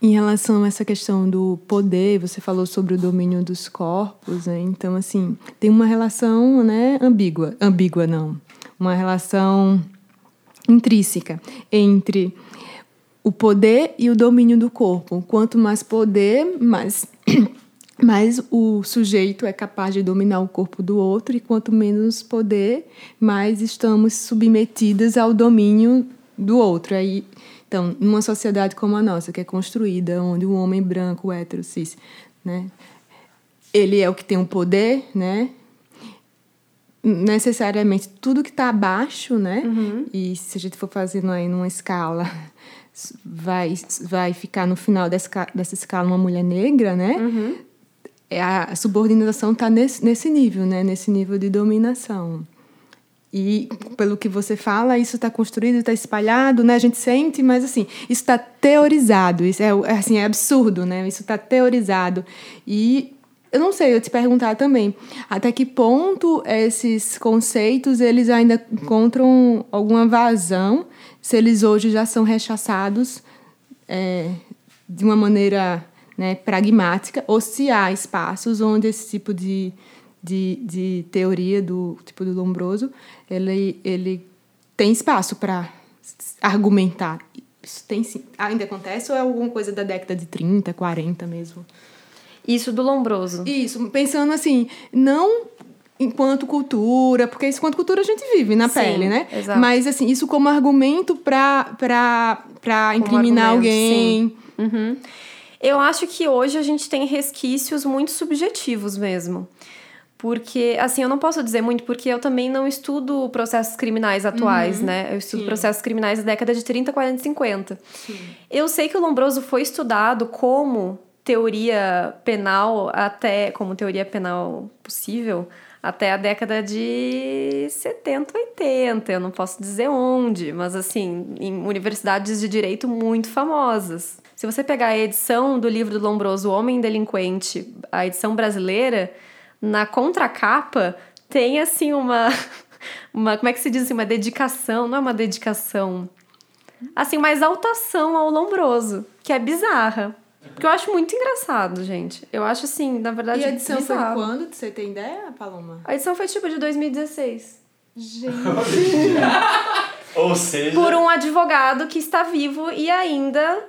Em relação a essa questão do poder, você falou sobre o domínio dos corpos, né? Então, assim, tem uma relação, né, ambígua. Ambígua, não. Uma relação intrínseca entre o poder e o domínio do corpo. Quanto mais poder, mais, mais o sujeito é capaz de dominar o corpo do outro, e quanto menos poder, mais estamos submetidas ao domínio do outro. Aí então, numa sociedade como a nossa, que é construída, onde o homem branco, hétero, cis, né, ele é o que tem o poder, né, necessariamente tudo que está abaixo, né, Uhum. e se a gente for fazendo aí numa escala, vai, vai ficar no final dessa, dessa escala uma mulher negra, né, Uhum. é a subordinação está nesse, nesse nível, né, nesse nível de dominação. E pelo que você fala, isso está construído, está espalhado, né? A gente sente, mas assim, isso está teorizado. Isso é, é, assim, é absurdo, né? Isso está teorizado. E eu não sei, eu te perguntar também, até que ponto esses conceitos eles ainda encontram alguma vazão, se eles hoje já são rechaçados é, de uma maneira né, pragmática, ou se há espaços onde esse tipo de, de, de teoria do tipo do Lombroso ele, ele tem espaço para argumentar. Isso tem sim. Ainda acontece ou é alguma coisa da década de 30, 40 mesmo? Isso do Lombroso. Isso, pensando assim, não enquanto cultura, porque isso enquanto cultura a gente vive na Sim, pele, né? exato. Mas assim, isso como argumento para para incriminar argumento, alguém. Uhum. Eu acho que hoje a gente tem resquícios muito subjetivos mesmo. Porque, assim, eu não posso dizer muito porque eu também não estudo processos criminais atuais, né? Eu estudo Sim. processos criminais da década de 30, 40 e 50. Eu sei que o Lombroso foi estudado como teoria penal até como teoria penal possível até a década de 70, 80. Eu não posso dizer onde, mas assim, em universidades de direito muito famosas. Se você pegar a edição do livro do Lombroso, Homem Delinquente, a edição brasileira, na contracapa tem assim uma uma como é que se diz assim, uma dedicação, não é uma dedicação, assim, uma exaltação ao Lombroso, que é bizarra. Porque eu acho muito engraçado, gente. Eu acho assim, na verdade, E a edição foi quando? Você tem ideia, Paloma? A edição foi tipo de 2016. Gente. Ou seja, Por um advogado que está vivo e ainda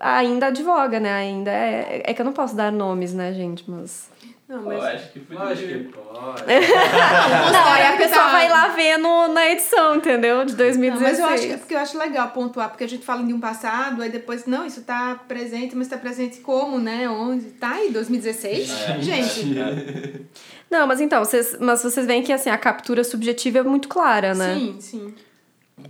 ainda advoga, né? Ainda é, é que eu não posso dar nomes, né, gente, mas Não, mas acho que que pode. Não, aí a pessoa tá- vai lá ver no, na edição, entendeu? De Não, 2016. mas eu acho que, porque eu acho legal pontuar, porque a gente fala de um passado, aí depois, não, isso tá presente, mas tá presente como, né? Onde? Tá aí, 2016? gente. Não, mas então, vocês, mas vocês veem que assim, a captura subjetiva é muito clara, né? Sim, sim.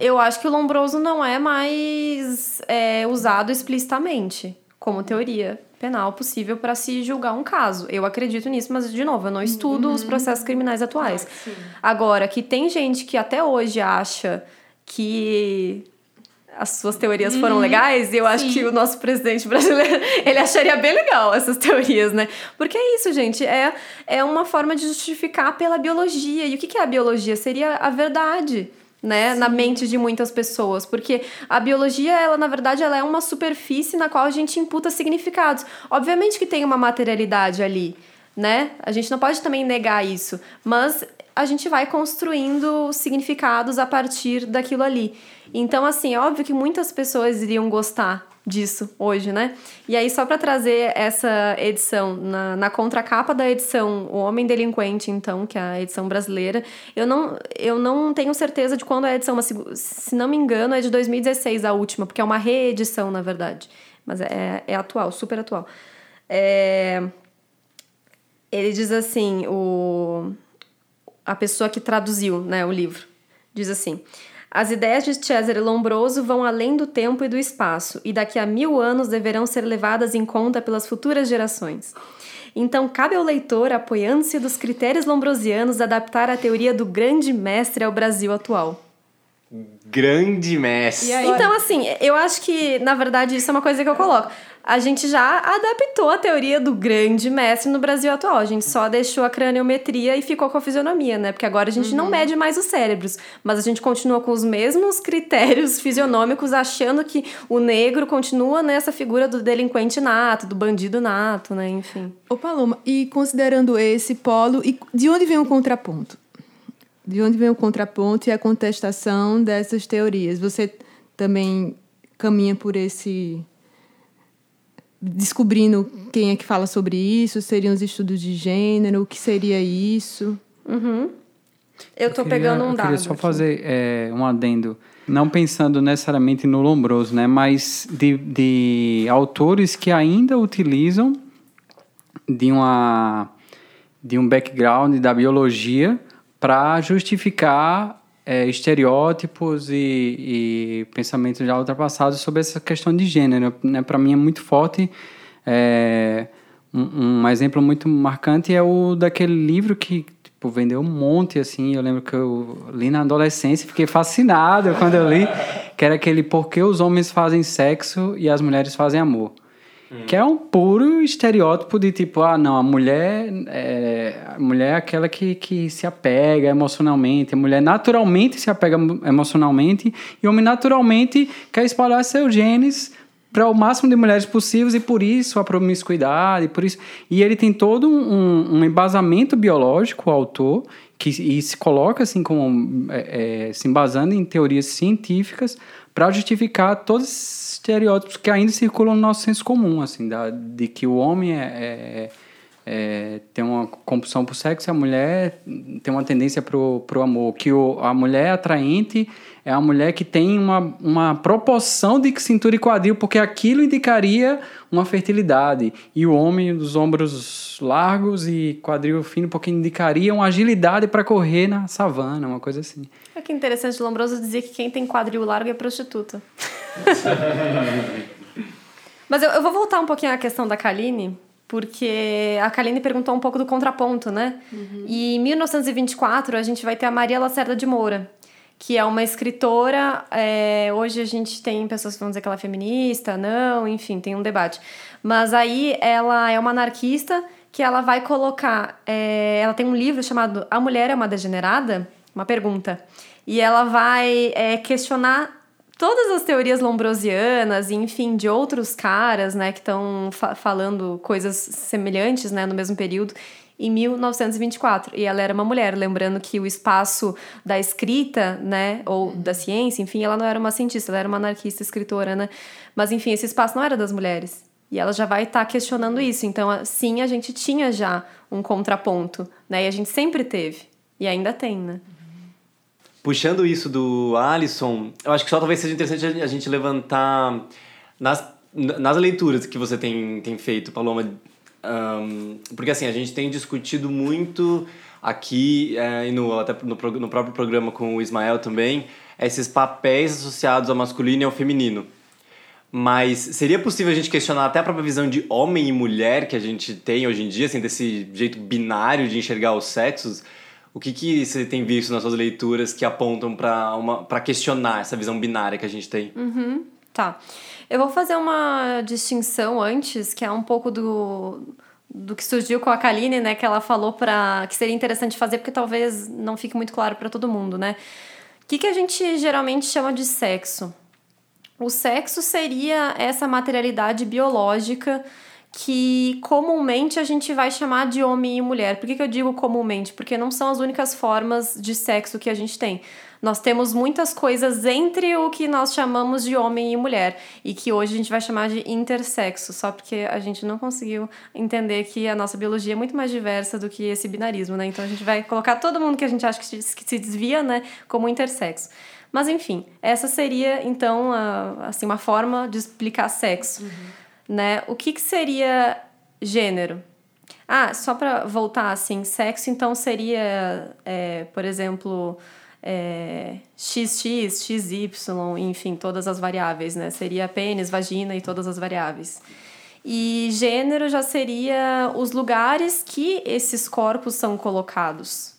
Eu acho que o lombroso não é mais é, usado explicitamente como teoria penal possível para se julgar um caso. Eu acredito nisso, mas de novo, eu não estudo os processos criminais atuais. sim. Agora, que tem gente que até hoje acha que as suas teorias foram legais, eu acho que o nosso presidente brasileiro, ele acharia bem legal essas teorias, né? Porque é isso, gente, é, é uma forma de justificar pela biologia. E o que que é a biologia? Seria a verdade. Né, na mente de muitas pessoas, porque a biologia, ela na verdade, ela é uma superfície na qual a gente imputa significados. Obviamente que tem uma materialidade ali, né? A gente não pode também negar isso, mas a gente vai construindo significados a partir daquilo ali. Então, assim, é óbvio que muitas pessoas iriam gostar disso hoje, né? E aí, só para trazer essa edição, na, na contracapa da edição O Homem Delinquente, então, que é a edição brasileira, eu não, eu não tenho certeza de quando é a edição, mas se, se não me engano, é de 2016 a última, porque é uma reedição, na verdade. Mas é, é atual, super atual. É, ele diz assim, o, a pessoa que traduziu né, o livro, diz assim: As ideias de Cesare Lombroso vão além do tempo e do espaço, e daqui a mil anos deverão ser levadas em conta pelas futuras gerações. Então, cabe ao leitor, apoiando-se dos critérios lombrosianos, adaptar a teoria do grande mestre ao Brasil atual. Grande mestre. Então, assim, eu acho que, na verdade, isso é uma coisa que eu coloco. A gente já adaptou a teoria do grande mestre no Brasil atual. A gente só deixou a craniometria e ficou com a fisionomia, né? Porque agora a gente não mede mais os cérebros, mas a gente continua com os mesmos critérios fisionômicos, achando que o negro continua nessa figura do delinquente nato, do bandido nato, né? Enfim. Ô Paloma, e considerando esse polo, e de onde vem o contraponto? De onde vem o contraponto e a contestação dessas teorias? Você também caminha por esse descobrindo quem é que fala sobre isso, seriam os estudos de gênero, o que seria isso? Uhum. Eu tô queria- pegando um eu dado. queria só aqui. fazer é, um adendo. Não pensando necessariamente no Lombroso, né? Mas de, de autores que ainda utilizam de, uma, de um background da biologia para justificar é, estereótipos e, e pensamentos já ultrapassados sobre essa questão de gênero. Né? Para mim é muito forte. é, um, um exemplo muito marcante é o daquele livro que tipo, vendeu um monte, assim. Eu lembro que eu li na adolescência fiquei fascinado quando eu li, que era aquele Por que os homens fazem sexo e as mulheres fazem amor. Que é um puro estereótipo de tipo, ah, não, a mulher é, a mulher é aquela que, que se apega emocionalmente, a mulher naturalmente se apega emo- emocionalmente e o homem naturalmente quer espalhar seus genes para o máximo de mulheres possíveis e por isso a promiscuidade, por isso. E ele tem todo um, um embasamento biológico, o autor, que e se coloca assim como é, é, se embasando em teorias científicas para justificar todos esses estereótipos que ainda circulam no nosso senso comum, assim, da, de que o homem é, é- é- tem uma compulsão por sexo e a mulher tem uma tendência pro, pro amor. Que o, a mulher atraente é a mulher que tem uma, uma proporção de cintura e quadril, porque aquilo indicaria uma fertilidade. E o homem dos ombros largos e quadril fino, porque indicaria uma agilidade para correr na savana, uma coisa assim. É que interessante, Lombroso dizia que quem tem quadril largo é prostituta. Mas eu, eu vou voltar um pouquinho à questão da Kaline, porque a Kaline perguntou um pouco do contraponto, né? E em 1924 a gente vai ter a Maria Lacerda de Moura, que é uma escritora. é, hoje a gente tem pessoas que vão dizer que ela é feminista, não, enfim, tem um debate. Mas aí ela é uma anarquista que ela vai colocar. é, ela tem um livro chamado A Mulher é uma Degenerada? Uma pergunta. E ela vai é, questionar todas as teorias lombrosianas e, enfim, de outros caras, né, que estão fa- falando coisas semelhantes, né, no mesmo período, em 1924. E ela era uma mulher, lembrando que o espaço da escrita, né, ou da ciência, enfim, ela não era uma cientista, ela era uma anarquista escritora, né, mas, enfim, esse espaço não era das mulheres. E ela já vai estar questionando isso. Então, sim, a gente tinha já um contraponto, né, e a gente sempre teve. E ainda tem, né. Puxando isso do Alisson, eu acho que só talvez seja interessante a gente levantar nas, nas leituras que você tem, tem feito, Paloma. ahn, porque assim, a gente tem discutido muito aqui eh, e no, até no, no próprio programa com o Ismael também, esses papéis associados ao masculino e ao feminino. Mas seria possível a gente questionar até a própria visão de homem e mulher que a gente tem hoje em dia, assim, desse jeito binário de enxergar os sexos? O que, que você tem visto nas suas leituras que apontam para questionar essa visão binária que a gente tem? Tá. Eu vou fazer uma distinção antes, que é um pouco do, do que surgiu com a Kaline, né? Que ela falou para que seria interessante fazer, porque talvez não fique muito claro para todo mundo, né? O que, que a gente geralmente chama de sexo? O sexo seria essa materialidade biológica que comumente a gente vai chamar de homem e mulher. Por que, que eu digo comumente? Porque não são as únicas formas de sexo que a gente tem. Nós temos muitas coisas entre o que nós chamamos de homem e mulher e que hoje a gente vai chamar de intersexo, só porque a gente não conseguiu entender que a nossa biologia é muito mais diversa do que esse binarismo, né? Então a gente vai colocar todo mundo que a gente acha que se desvia, né, como intersexo. Mas enfim, essa seria então a- assim uma forma de explicar sexo, né? O que, que seria gênero? Ah, só para voltar assim, sexo então seria, é, por exemplo, é, XX, XY, enfim, todas as variáveis, né? Seria pênis, vagina e todas as variáveis. E gênero já seria os lugares que esses corpos são colocados.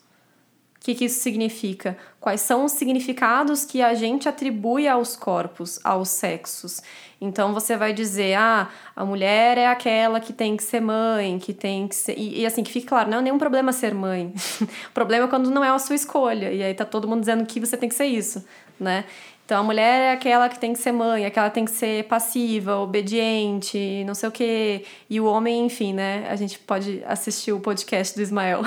Que, que isso significa? Quais são os significados que a gente atribui aos corpos, aos sexos? Então você vai dizer, ah, a mulher é aquela que tem que ser mãe, que tem que ser. E, e assim, que fique claro, não é nenhum problema ser mãe. o problema é quando não é a sua escolha. E aí tá todo mundo dizendo que você tem que ser isso, né? Então a mulher é aquela que tem que ser mãe, aquela que tem que ser passiva, obediente, não sei o quê. E o homem, enfim, né? A gente pode assistir o podcast do Ismael,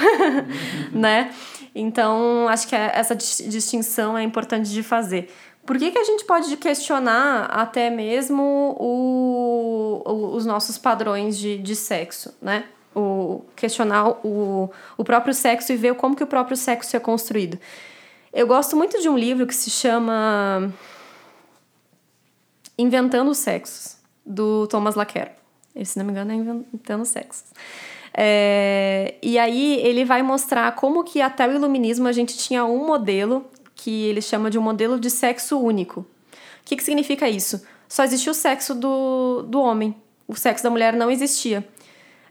né? Então acho que essa distinção é importante de fazer. Por que, que a gente pode questionar até mesmo o, o, os nossos padrões de, de sexo, né? O, questionar o, o próprio sexo e ver como que o próprio sexo é construído. Eu gosto muito de um livro que se chama Inventando os Sexos, do Thomas Laquer. Se não me engano, é Inventando os Sexos. É, e aí ele vai mostrar como que até o iluminismo a gente tinha um modelo que ele chama de um modelo de sexo único. O que, que significa isso? Só existia o sexo do, do homem. O sexo da mulher não existia.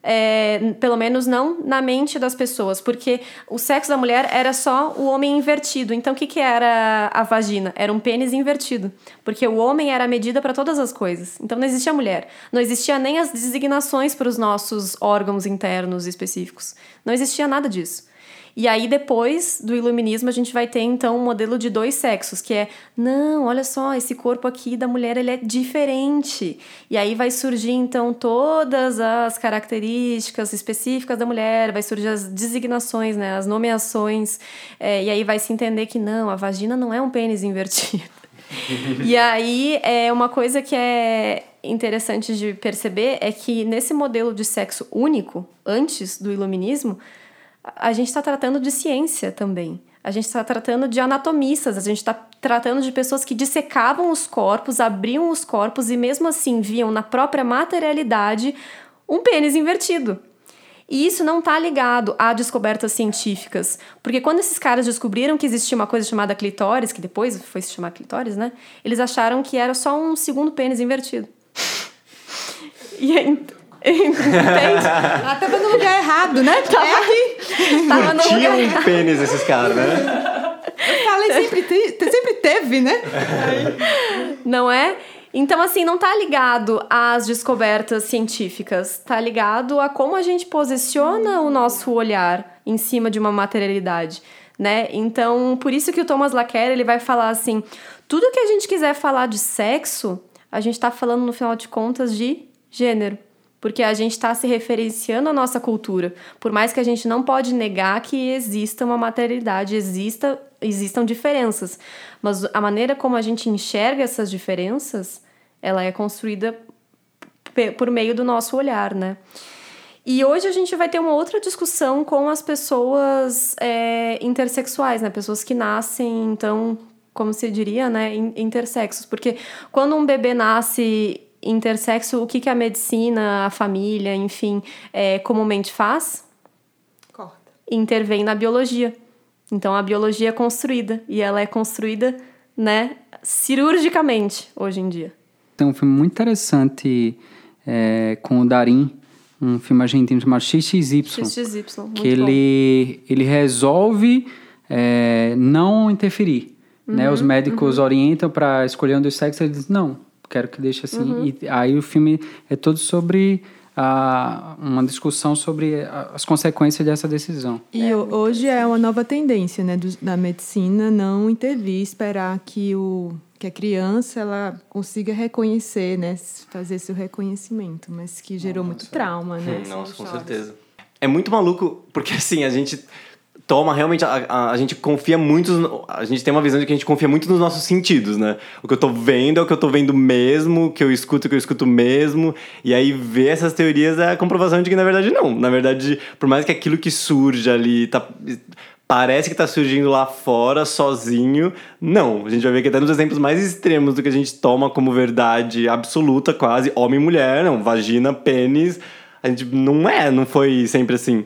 É, pelo menos não na mente das pessoas, porque o sexo da mulher era só o homem invertido. Então, o que, que era a vagina? Era um pênis invertido, porque o homem era a medida para todas as coisas. Então, não existia mulher. Não existia nem as designações para os nossos órgãos internos específicos. Não existia nada disso. E aí, depois do iluminismo, a gente vai ter então um modelo de dois sexos, que é: não, olha só, esse corpo aqui da mulher ele é diferente. E aí vai surgir então todas as características específicas da mulher, vai surgir as designações, né, as nomeações, é, e aí vai se entender que não, a vagina não é um pênis invertido. e aí, é uma coisa que é interessante de perceber é que nesse modelo de sexo único, antes do iluminismo, a gente está tratando de ciência também. A gente está tratando de anatomistas, a gente está tratando de pessoas que dissecavam os corpos, abriam os corpos e mesmo assim viam na própria materialidade um pênis invertido. E isso não está ligado a descobertas científicas, porque quando esses caras descobriram que existia uma coisa chamada clitóris, que depois foi se chamar clitóris, né? Eles acharam que era só um segundo pênis invertido. E Entende? Ela tava no lugar errado, né? Tava, é aqui. Tava no Tinha um pênis esses caras, né? Eu falei, sempre, te, sempre teve, né? Não é? Então, assim, não tá ligado às descobertas científicas, tá ligado a como a gente posiciona o nosso olhar em cima de uma materialidade, né? Então, por isso que o Thomas Laquer, ele vai falar assim, tudo que a gente quiser falar de sexo, a gente tá falando, no final de contas, de gênero porque a gente está se referenciando à nossa cultura. Por mais que a gente não pode negar que exista uma materialidade, exista, existam diferenças, mas a maneira como a gente enxerga essas diferenças, ela é construída por meio do nosso olhar, né? E hoje a gente vai ter uma outra discussão com as pessoas é, intersexuais, né? Pessoas que nascem, então, como se diria, né? Intersexos. Porque quando um bebê nasce intersexo, o que, que a medicina, a família, enfim, é, comumente faz? Corta. Intervém na biologia. Então a biologia é construída e ela é construída, né, cirurgicamente hoje em dia. Tem um filme muito interessante é, com o Darim, um filme argentino chamado XXY. XXY, que ele, ele resolve é, não interferir. Uhum, né? Os uhum, médicos uhum. orientam para escolher um dos sexos, ele diz, não, quero que deixe assim. Uhum. E aí o filme é todo sobre a, uma discussão sobre as consequências dessa decisão. E é, hoje é uma nova tendência né, do, da medicina não intervir, esperar que, o, que a criança ela consiga reconhecer, né, fazer seu reconhecimento, mas que gerou Nossa. muito trauma, né? Nossa, com certeza. É muito maluco, porque assim, a gente toma realmente. A, a, a, gente confia muito. A gente tem uma visão de que a gente confia muito nos nossos sentidos, né? O que eu tô vendo é o que eu tô vendo mesmo, o que eu escuto é o que eu escuto mesmo. E aí ver essas teorias é a comprovação de que na verdade não. Na verdade, por mais que aquilo que surge ali tá parece que está surgindo lá fora, sozinho. Não, a gente vai ver que até nos exemplos mais extremos do que a gente toma como verdade absoluta, quase, homem e mulher, não, vagina, pênis, a gente não é, não foi sempre assim.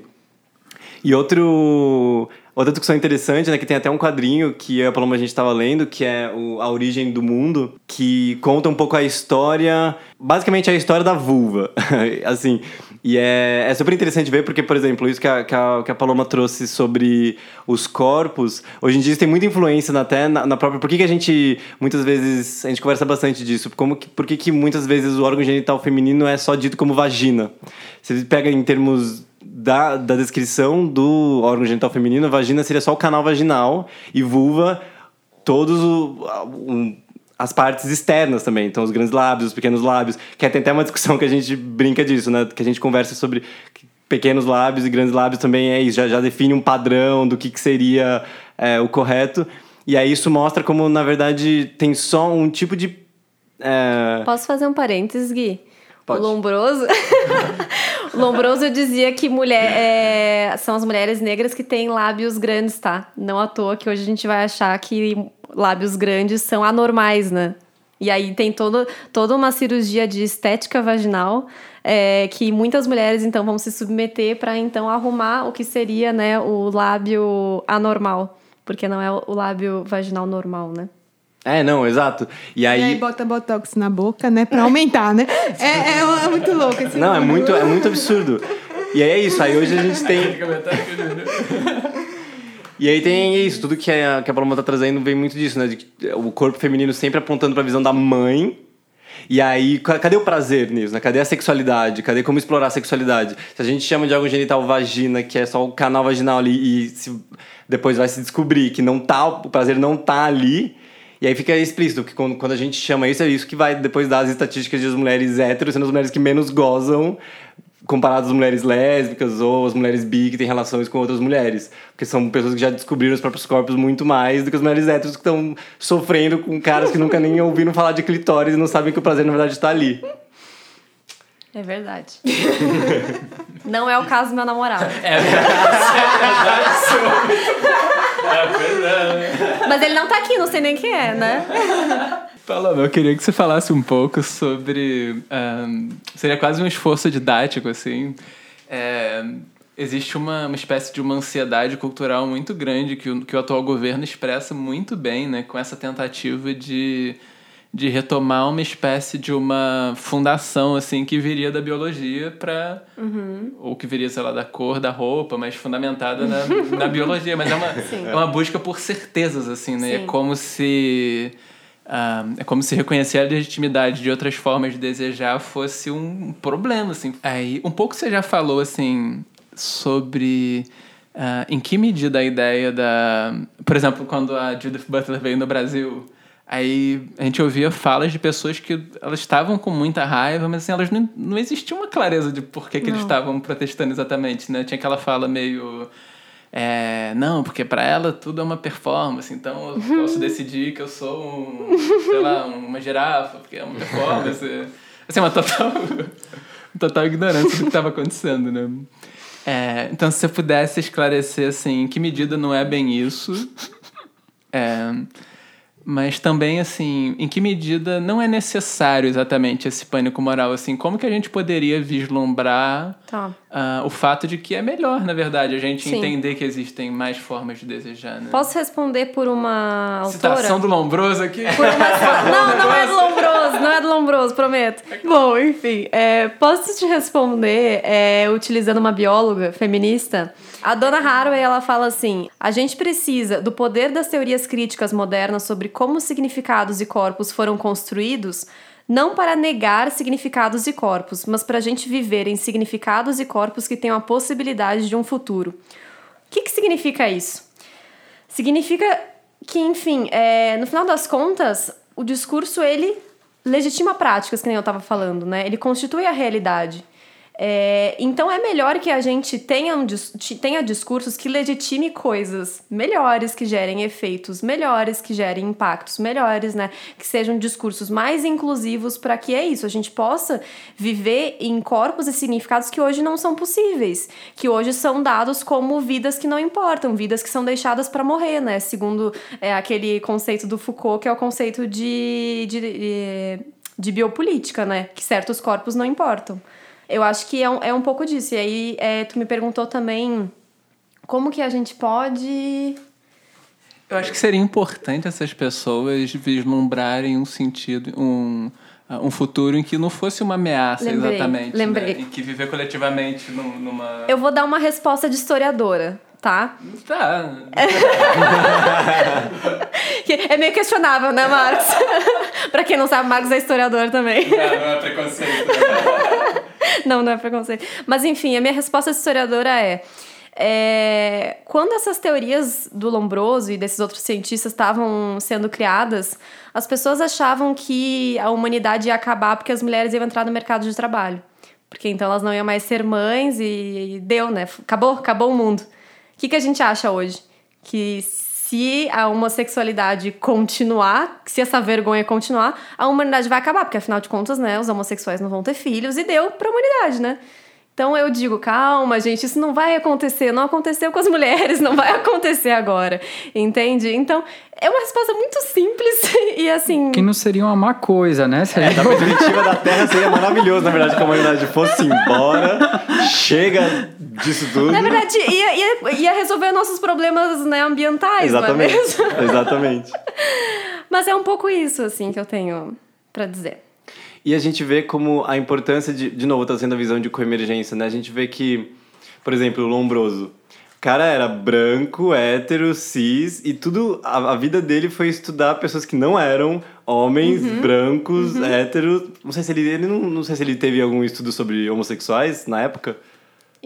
E outro, outra discussão interessante, né, que tem até um quadrinho que a Paloma a gente estava lendo, que é o, A Origem do Mundo, que conta um pouco a história, basicamente a história da vulva, assim. E é, é super interessante ver, porque, por exemplo, isso que a, que, a, que a Paloma trouxe sobre os corpos, hoje em dia isso tem muita influência até na, na própria... Por que, que a gente, muitas vezes, a gente conversa bastante disso, como que, por que, que muitas vezes o órgão genital feminino é só dito como vagina? Você pega em termos da, da descrição do órgão genital feminino, vagina seria só o canal vaginal e vulva todos o, um, as partes externas também, então os grandes lábios, os pequenos lábios, que tem até uma discussão que a gente brinca disso, né? Que a gente conversa sobre pequenos lábios e grandes lábios também é isso, já, já define um padrão do que, que seria é, o correto. E aí isso mostra como, na verdade, tem só um tipo de. É... Posso fazer um parênteses, Gui? Pode. O Lombroso. o Lombroso dizia que mulher, é, são as mulheres negras que têm lábios grandes, tá? Não à toa que hoje a gente vai achar que lábios grandes são anormais, né? E aí tem todo, toda uma cirurgia de estética vaginal é, que muitas mulheres então vão se submeter para então arrumar o que seria né, o lábio anormal, porque não é o lábio vaginal normal, né? É, não, exato. E aí, E aí bota botox na boca, né? Pra aumentar, né? É, é, é muito louco esse não, é muito, é muito absurdo. E aí é isso, aí hoje a gente tem E aí tem isso, tudo que a, que a Paloma tá trazendo vem muito disso, né? De, o corpo feminino sempre apontando pra visão da mãe. E aí, ca- cadê o prazer nisso, né? Cadê a sexualidade? Cadê como explorar a sexualidade? Se a gente chama de órgão genital vagina, que é só o canal vaginal ali, e se- depois vai se descobrir que não tá, o prazer não tá ali, e aí fica explícito, que quando, quando a gente chama isso, é isso que vai depois dar as estatísticas de as mulheres héteros sendo as mulheres que menos gozam comparado às mulheres lésbicas ou as mulheres bi que têm relações com outras mulheres. Porque são pessoas que já descobriram os próprios corpos muito mais do que as mulheres héteros que estão sofrendo com caras que nunca nem ouviram falar de clitóris e não sabem que o prazer, na verdade, está ali. É verdade. não é o caso do meu namorado. Mas ele não tá aqui, não sei nem quem é, né? Paloma, eu queria que você falasse um pouco sobre. ahn, seria quase um esforço didático, assim. É, existe uma, uma espécie de uma ansiedade cultural muito grande que o, que o atual governo expressa muito bem, né? Com essa tentativa de, de retomar uma espécie de uma fundação, assim, que viria da biologia para Ou que viria, sei lá, da cor da roupa, mas fundamentada na, na biologia. Mas é uma, é uma busca por certezas, assim, né? É Sim. como se. ah, é como se reconhecer a legitimidade de outras formas de desejar fosse um problema, assim. Aí, um pouco você já falou, assim, sobre ah, em que medida a ideia da... Por exemplo, quando a Judith Butler veio no Brasil, aí a gente ouvia falas de pessoas que elas estavam com muita raiva, mas assim, elas não, não existia uma clareza de por que, que eles estavam protestando exatamente, né? Tinha aquela fala meio... É, não, porque pra ela tudo é uma performance, então eu posso decidir que eu sou um, sei lá, uma girafa, porque é uma performance. Assim, uma total, total ignorância do que estava acontecendo, né? É, então, se você pudesse esclarecer, assim, em que medida não é bem isso, é, mas também, assim, em que medida não é necessário exatamente esse pânico moral, assim, como que a gente poderia vislumbrar Tá. ah, o fato de que é melhor, na verdade, a gente Sim. entender que existem mais formas de desejar, né? Posso responder por uma autora? Citação do Lombroso aqui? Por uma- Não, não é do Lombroso, não é do Lombroso, prometo. Bom, enfim, é, posso te responder é, utilizando uma bióloga feminista? A dona Haraway, ela fala assim, a gente precisa do poder das teorias críticas modernas sobre como significados e corpos foram construídos, não para negar significados e corpos, mas para a gente viver em significados e corpos que tenham a possibilidade de um futuro. O que, que significa isso? Significa que, enfim, é, no final das contas, o discurso ele legitima práticas, que nem eu estava falando, né? Ele constitui a realidade. É, então é melhor que a gente tenha, um, tenha discursos que legitime coisas melhores, que gerem efeitos melhores, que gerem impactos melhores, né? Que sejam discursos mais inclusivos para que é isso, a gente possa viver em corpos e significados que hoje não são possíveis, que hoje são dados como vidas que não importam, vidas que são deixadas para morrer, né? Segundo é, aquele conceito do Foucault, que é o conceito de, de, de, de biopolítica, né? Que certos corpos não importam. Eu acho que é um, é um pouco disso. E aí, é, tu me perguntou também como que a gente pode Eu acho que seria importante essas pessoas vislumbrarem um sentido, um, um futuro em que não fosse uma ameaça Lembrei, exatamente. lembrei. Né? Em que viver coletivamente num- numa. Eu vou dar uma resposta de historiadora, tá? Tá. É meio questionável, né, Marcos? pra quem não sabe, Marcos é historiador também. Não, não é preconceito. Não, não é preconceito. Mas enfim, a minha resposta de historiadora é, é, quando essas teorias do Lombroso e desses outros cientistas estavam sendo criadas, as pessoas achavam que a humanidade ia acabar porque as mulheres iam entrar no mercado de trabalho. Porque então elas não iam mais ser mães e, e deu, né? Acabou, acabou o mundo. O que, que a gente acha hoje? Que se a homossexualidade continuar, se essa vergonha continuar, a humanidade vai acabar, porque afinal de contas, né, os homossexuais não vão ter filhos e deu pra humanidade, né? Então eu digo, calma, gente, isso não vai acontecer, não aconteceu com as mulheres, não vai acontecer agora, entende? Então, é uma resposta muito simples e assim, Que não seria uma má coisa, né? Se a É, gente da perspectiva da Terra seria maravilhoso, na verdade, que a humanidade fosse embora, chega disso tudo. na verdade, ia, ia, ia resolver nossos problemas né, ambientais, Exatamente. não é mesmo? Exatamente. Mas é um pouco isso, assim, que eu tenho pra dizer. E a gente vê como a importância de, de novo, trazendo a visão de coemergência, né? A gente vê que, por exemplo, o Lombroso. O cara era branco, hétero, cis, e tudo. A, a vida dele foi estudar pessoas que não eram homens, brancos, héteros. Não sei se ele. ele não, não sei se ele teve algum estudo sobre homossexuais na época.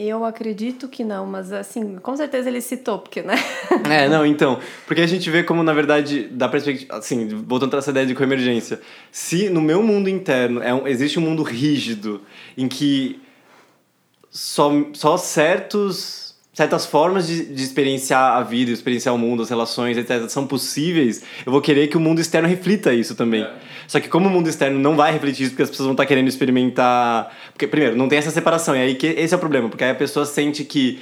Eu acredito que não, mas assim, com certeza ele citou, porque, né? É, não, então. Porque a gente vê como, na verdade, da perspectiva. Assim, voltando para essa ideia de coemergência. Se no meu mundo interno é um, existe um mundo rígido em que só, só certos, certas formas de, de experienciar a vida, experienciar o mundo, as relações, etc., são possíveis, eu vou querer que o mundo externo reflita isso também. Só que como o mundo externo não vai refletir isso, porque as pessoas vão estar querendo experimentar... Porque, primeiro, não tem essa separação, e aí que esse é o problema, porque aí a pessoa sente que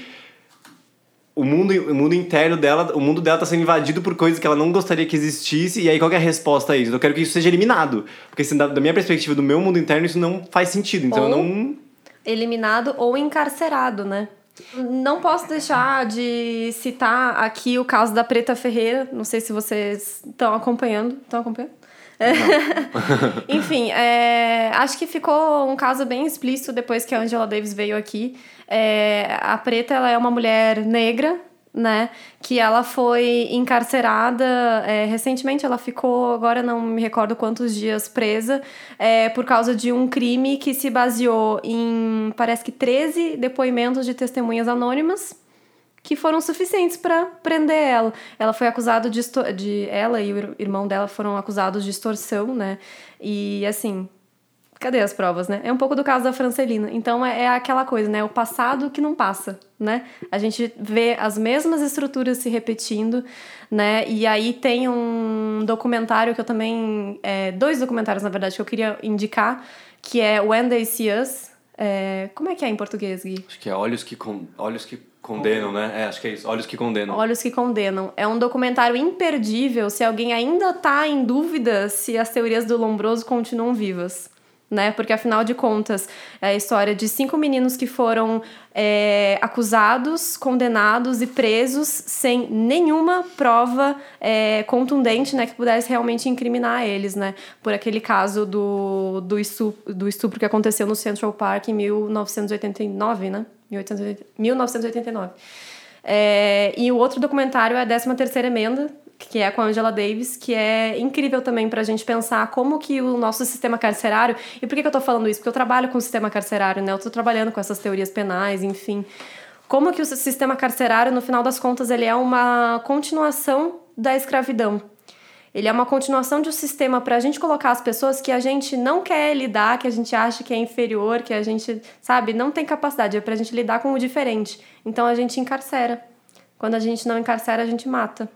o mundo, o mundo interno dela, o mundo dela tá sendo invadido por coisas que ela não gostaria que existisse, e aí qual é a resposta a isso? Eu quero que isso seja eliminado. Porque da, da minha perspectiva, do meu mundo interno, isso não faz sentido. Então eu Ou- não. eliminado ou encarcerado, né? Não posso deixar de citar aqui o caso da Preta Ferreira. Não sei se vocês estão acompanhando. Estão acompanhando? Enfim, é, acho que ficou um caso bem explícito depois que a Angela Davis veio aqui. É, a Preta ela é uma mulher negra, né? Que ela foi encarcerada é, recentemente. Ela ficou, agora não me recordo quantos dias presa, é, por causa de um crime que se baseou em, parece que 13 depoimentos de testemunhas anônimas que foram suficientes para prender ela. Ela foi acusada de, de ela e o ir- irmão dela foram acusados de extorsão, né? E assim, cadê as provas, né? É um pouco do caso da Francelina. Então é, é aquela coisa, né? O passado que não passa, né? A gente vê as mesmas estruturas se repetindo, né? E aí tem um documentário que eu também. é, dois documentários, na verdade, que eu queria indicar, que é When They See Us. É, como é que é em português, Gui? Acho que é olhos que, con... olhos que condenam, né? É, acho que é isso. Olhos que condenam. Olhos que Condenam. É um documentário imperdível se alguém ainda tá em dúvida se as teorias do Lombroso continuam vivas. Né? Porque, afinal de contas, é a história de cinco meninos que foram é, acusados, condenados e presos sem nenhuma prova é, contundente né, que pudesse realmente incriminar eles, né? Por aquele caso do, do, estupro, do estupro que aconteceu no Central Park em 1989, né? 1880 1989. É, e o outro documentário é a 13 terceira Emenda, que é com a Angela Davis, que é incrível também pra gente pensar como que o nosso sistema carcerário... E por que, que eu tô falando isso? Porque eu trabalho com o sistema carcerário, né? Eu tô trabalhando com essas teorias penais, enfim. Como que o sistema carcerário, no final das contas, ele é uma continuação da escravidão. Ele é uma continuação de um sistema para a gente colocar as pessoas que a gente não quer lidar, que a gente acha que é inferior, que a gente, sabe, não tem capacidade. É para a gente lidar com o diferente. Então a gente encarcera. Quando a gente não encarcera, a gente mata.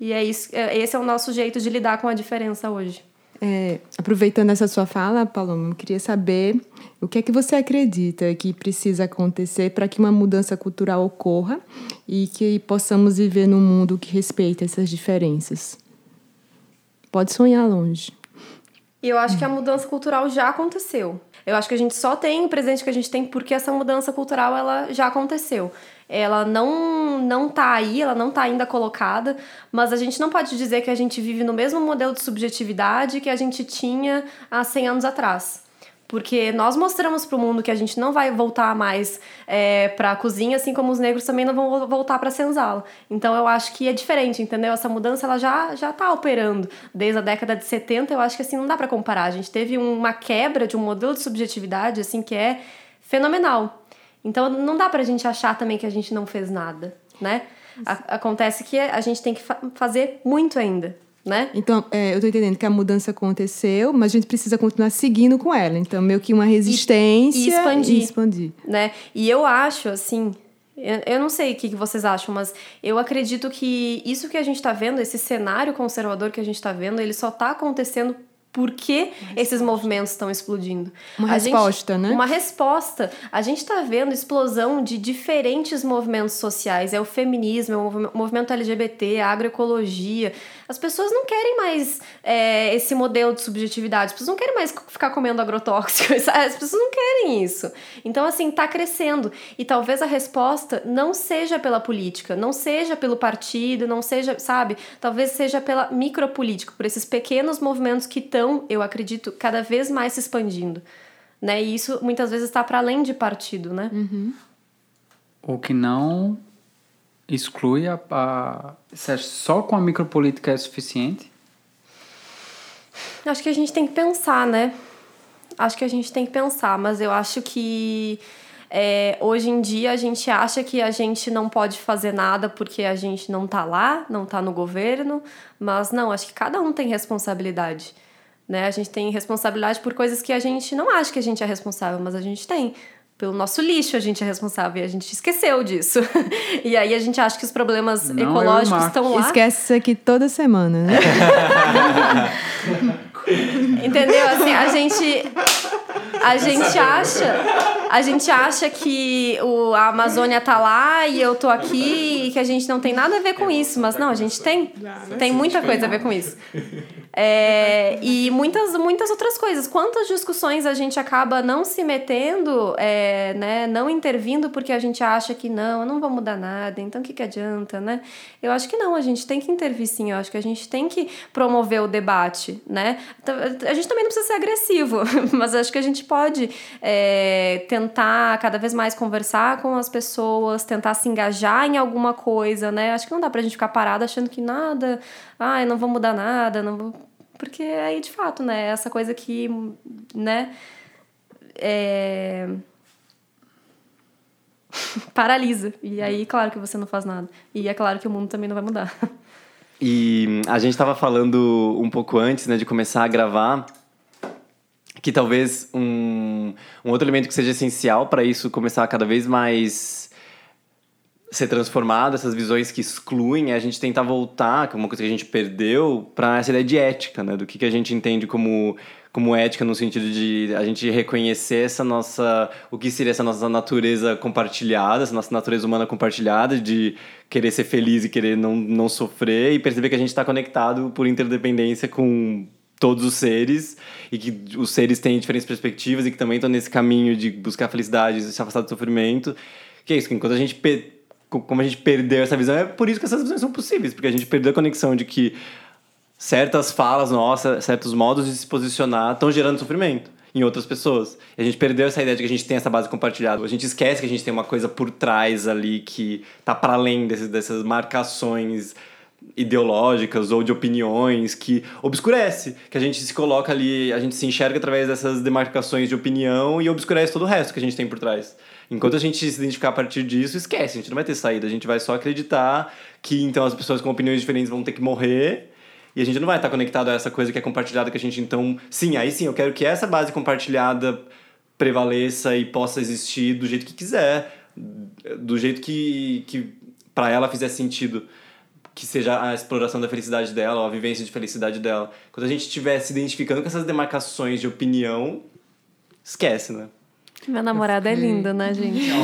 E é isso, é- esse é o nosso jeito de lidar com a diferença hoje. É, aproveitando essa sua fala, Paloma, eu queria saber o que é que você acredita que precisa acontecer para que uma mudança cultural ocorra e que possamos viver num mundo que respeita essas diferenças. Pode sonhar longe. E eu acho que a mudança cultural já aconteceu. Eu acho que a gente só tem o presente que a gente tem porque essa mudança cultural ela já aconteceu. Ela não não tá aí, ela não tá ainda colocada, mas a gente não pode dizer que a gente vive no mesmo modelo de subjetividade que a gente tinha há 100 anos atrás. Porque nós mostramos para o mundo que a gente não vai voltar mais é, para a cozinha, assim como os negros também não vão voltar para a senzala. Então eu acho que é diferente, entendeu? Essa mudança ela já já está operando desde a década de 70. Eu acho que assim não dá para comparar. A gente teve uma quebra de um modelo de subjetividade assim que é fenomenal. Então não dá para a gente achar também que a gente não fez nada, né? A acontece que a gente tem que fa fazer muito ainda né? Então, é, eu tô entendendo que a mudança aconteceu, mas a gente precisa continuar seguindo com ela. Então, meio que uma resistência e, e expandir, e expandir. Né? E eu acho, assim, eu não sei o que vocês acham, mas eu acredito que isso que a gente está vendo, esse cenário conservador que a gente está vendo, ele só está acontecendo por que esses movimentos estão explodindo. Uma a resposta, gente, né? Uma resposta. A gente está vendo explosão de diferentes movimentos sociais. É o feminismo, é o movimento LGBT, a agroecologia. As pessoas não querem mais é, esse modelo de subjetividade. As pessoas não querem mais ficar comendo agrotóxicos. As pessoas não querem isso. Então, assim, está crescendo. E talvez a resposta não seja pela política, não seja pelo partido, não seja, sabe? Talvez seja pela micropolítica, por esses pequenos movimentos que estão, eu acredito, cada vez mais se expandindo. Né? E isso muitas vezes está para além de partido, né? Uhum. O que não exclui a, a. Só com a micropolítica é suficiente? Acho que a gente tem que pensar, né? Acho que a gente tem que pensar, mas eu acho que é, hoje em dia a gente acha que a gente não pode fazer nada porque a gente não tá lá, não tá no governo, mas não, acho que cada um tem responsabilidade. Né? A gente tem responsabilidade por coisas que a gente não acha que a gente é responsável, mas a gente tem. Pelo nosso lixo a gente é responsável e a gente esqueceu disso. e aí a gente acha que os problemas não ecológicos estão lá. Esquece isso aqui toda semana, né? Entendeu? Assim, a gente a gente acha a gente acha que o, a Amazônia tá lá e eu tô aqui e que a gente não tem nada a ver com isso, mas não, a gente tem. Tem muita coisa a ver com isso. É, e muitas, muitas outras coisas. Quantas discussões a gente acaba não se metendo, é, né, não intervindo porque a gente acha que não, não vai mudar nada, então o que, que adianta, né? Eu acho que não, a gente tem que intervir sim, eu acho que a gente tem que promover o debate, né? A gente também não precisa ser agressivo, mas acho que a gente pode é, tentar cada vez mais conversar com as pessoas, tentar se engajar em alguma coisa, né? Acho que não dá pra gente ficar parado achando que nada, ai, não vou mudar nada, não vou... Porque aí, de fato, né, essa coisa que, né, é... paralisa. E aí, claro que você não faz nada. E é claro que o mundo também não vai mudar. E a gente estava falando um pouco antes, né, de começar a gravar, que talvez um, um outro elemento que seja essencial para isso começar cada vez mais ser transformado, essas visões que excluem, é a gente tentar voltar, que é uma coisa que a gente perdeu, para essa ideia de ética, né? Do que, que a gente entende como, como ética no sentido de a gente reconhecer essa nossa... O que seria essa nossa natureza compartilhada, essa nossa natureza humana compartilhada, de querer ser feliz e querer não, não sofrer, e perceber que a gente está conectado por interdependência com todos os seres e que os seres têm diferentes perspectivas e que também estão nesse caminho de buscar felicidade e se afastar do sofrimento. Que é isso, que enquanto a gente como a gente perdeu essa visão, é por isso que essas visões são possíveis, porque a gente perdeu a conexão de que certas falas nossas, certos modos de se posicionar estão gerando sofrimento em outras pessoas. E a gente perdeu essa ideia de que a gente tem essa base compartilhada. A gente esquece que a gente tem uma coisa por trás ali que tá para além desses, dessas marcações ideológicas ou de opiniões que obscurece, que a gente se coloca ali, a gente se enxerga através dessas demarcações de opinião e obscurece todo o resto que a gente tem por trás. Enquanto a gente se identificar a partir disso, esquece, a gente não vai ter saída, a gente vai só acreditar que então as pessoas com opiniões diferentes vão ter que morrer e a gente não vai estar conectado a essa coisa que é compartilhada que a gente então, sim, aí sim, eu quero que essa base compartilhada prevaleça e possa existir do jeito que quiser, do jeito que, que para ela fizer sentido que seja a exploração da felicidade dela, ou a vivência de felicidade dela. Quando a gente estiver se identificando com essas demarcações de opinião, esquece, né? Meu namorado é lindo, né, gente?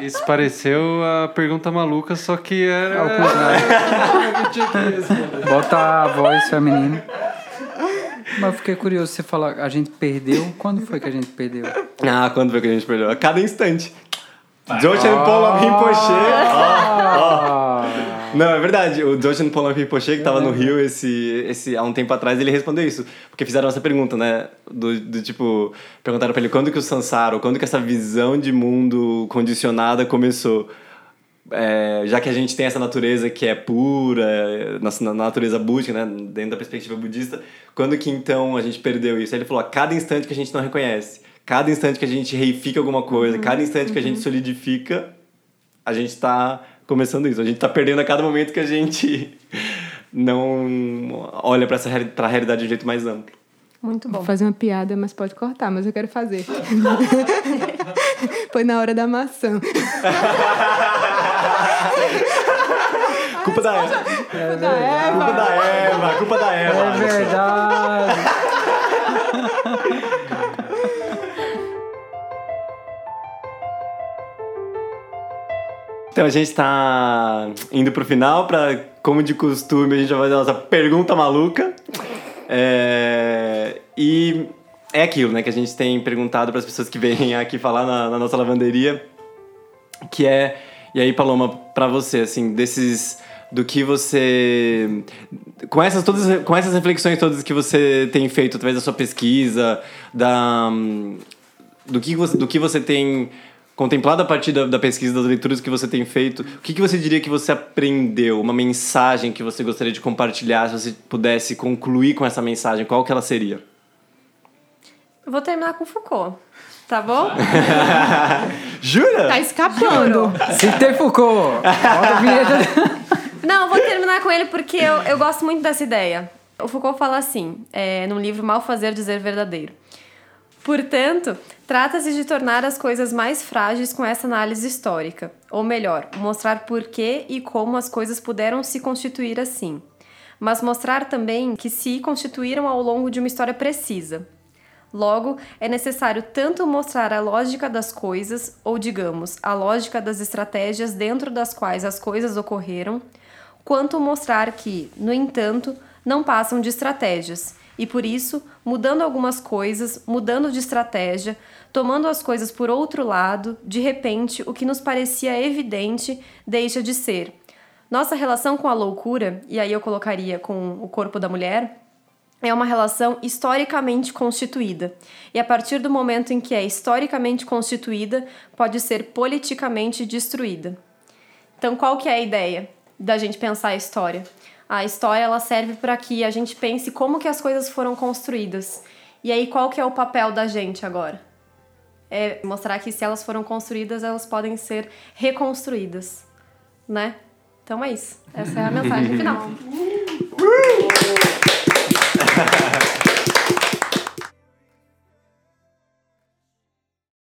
Isso pareceu a pergunta maluca, só que era. Ao contrário. Bota a voz feminina. Mas eu fiquei curioso, você fala, a gente perdeu. Quando foi que a gente perdeu? Ah, quando foi que a gente perdeu? A cada instante. Joshin Polo Rinpoche. Ah, Não, é verdade. O Joshin Polo Rinpoche, que tava no Rio esse, esse, há um tempo atrás, ele respondeu isso. Porque fizeram essa pergunta, né? Do, do tipo, perguntaram pra ele quando que o Sansara, ou quando que essa visão de mundo condicionada começou. É, já que a gente tem essa natureza que é pura, na, na natureza búdica, né? Dentro da perspectiva budista, quando que então a gente perdeu isso? Aí ele falou, a cada instante que a gente não reconhece, cada instante que a gente reifica alguma coisa, cada instante que a gente solidifica, a gente tá começando isso. A gente tá perdendo a cada momento que a gente não olha para pra realidade de um jeito mais amplo. Muito bom. Vou fazer uma piada, mas pode cortar, mas eu quero fazer. Foi na hora da maçã. Culpa da Eva. da Culpa da Eva, culpa da Eva. é verdade. Então a gente tá indo pro final para, como de costume, a gente vai fazer a nossa pergunta maluca. É, E é aquilo, né, que a gente tem perguntado para as pessoas que vêm aqui falar na, na nossa lavanderia, que é, e aí Paloma, para você, assim, desses do que você com essas todas com essas reflexões todas que você tem feito através da sua pesquisa, da do que você, do que você tem contemplado a partir da, da pesquisa, das leituras que você tem feito, o que, que você diria que você aprendeu? Uma mensagem que você gostaria de compartilhar, se você pudesse concluir com essa mensagem, qual que ela seria? Eu vou terminar com Foucault, tá bom? Jura? Tá escapando. Citei Foucault. Roda a vinheta. Não, eu vou terminar com ele porque eu, eu gosto muito dessa ideia. O Foucault fala assim, é, no livro Mal Fazer Dizer Verdadeiro. Portanto, trata-se de tornar as coisas mais frágeis com essa análise histórica, ou melhor, mostrar por que e como as coisas puderam se constituir assim, mas mostrar também que se constituíram ao longo de uma história precisa. Logo, é necessário tanto mostrar a lógica das coisas, ou digamos, a lógica das estratégias dentro das quais as coisas ocorreram, quanto mostrar que, no entanto, não passam de estratégias e por isso, mudando algumas coisas, mudando de estratégia, tomando as coisas por outro lado, de repente, o que nos parecia evidente deixa de ser. Nossa relação com a loucura, e aí eu colocaria com o corpo da mulher, é uma relação historicamente constituída. E a partir do momento em que é historicamente constituída, pode ser politicamente destruída. Então, qual que é a ideia da gente pensar a história? a história ela serve para que a gente pense como que as coisas foram construídas. E aí qual que é o papel da gente agora? É mostrar que se elas foram construídas, elas podem ser reconstruídas, né? Então é isso. Essa é a mensagem final.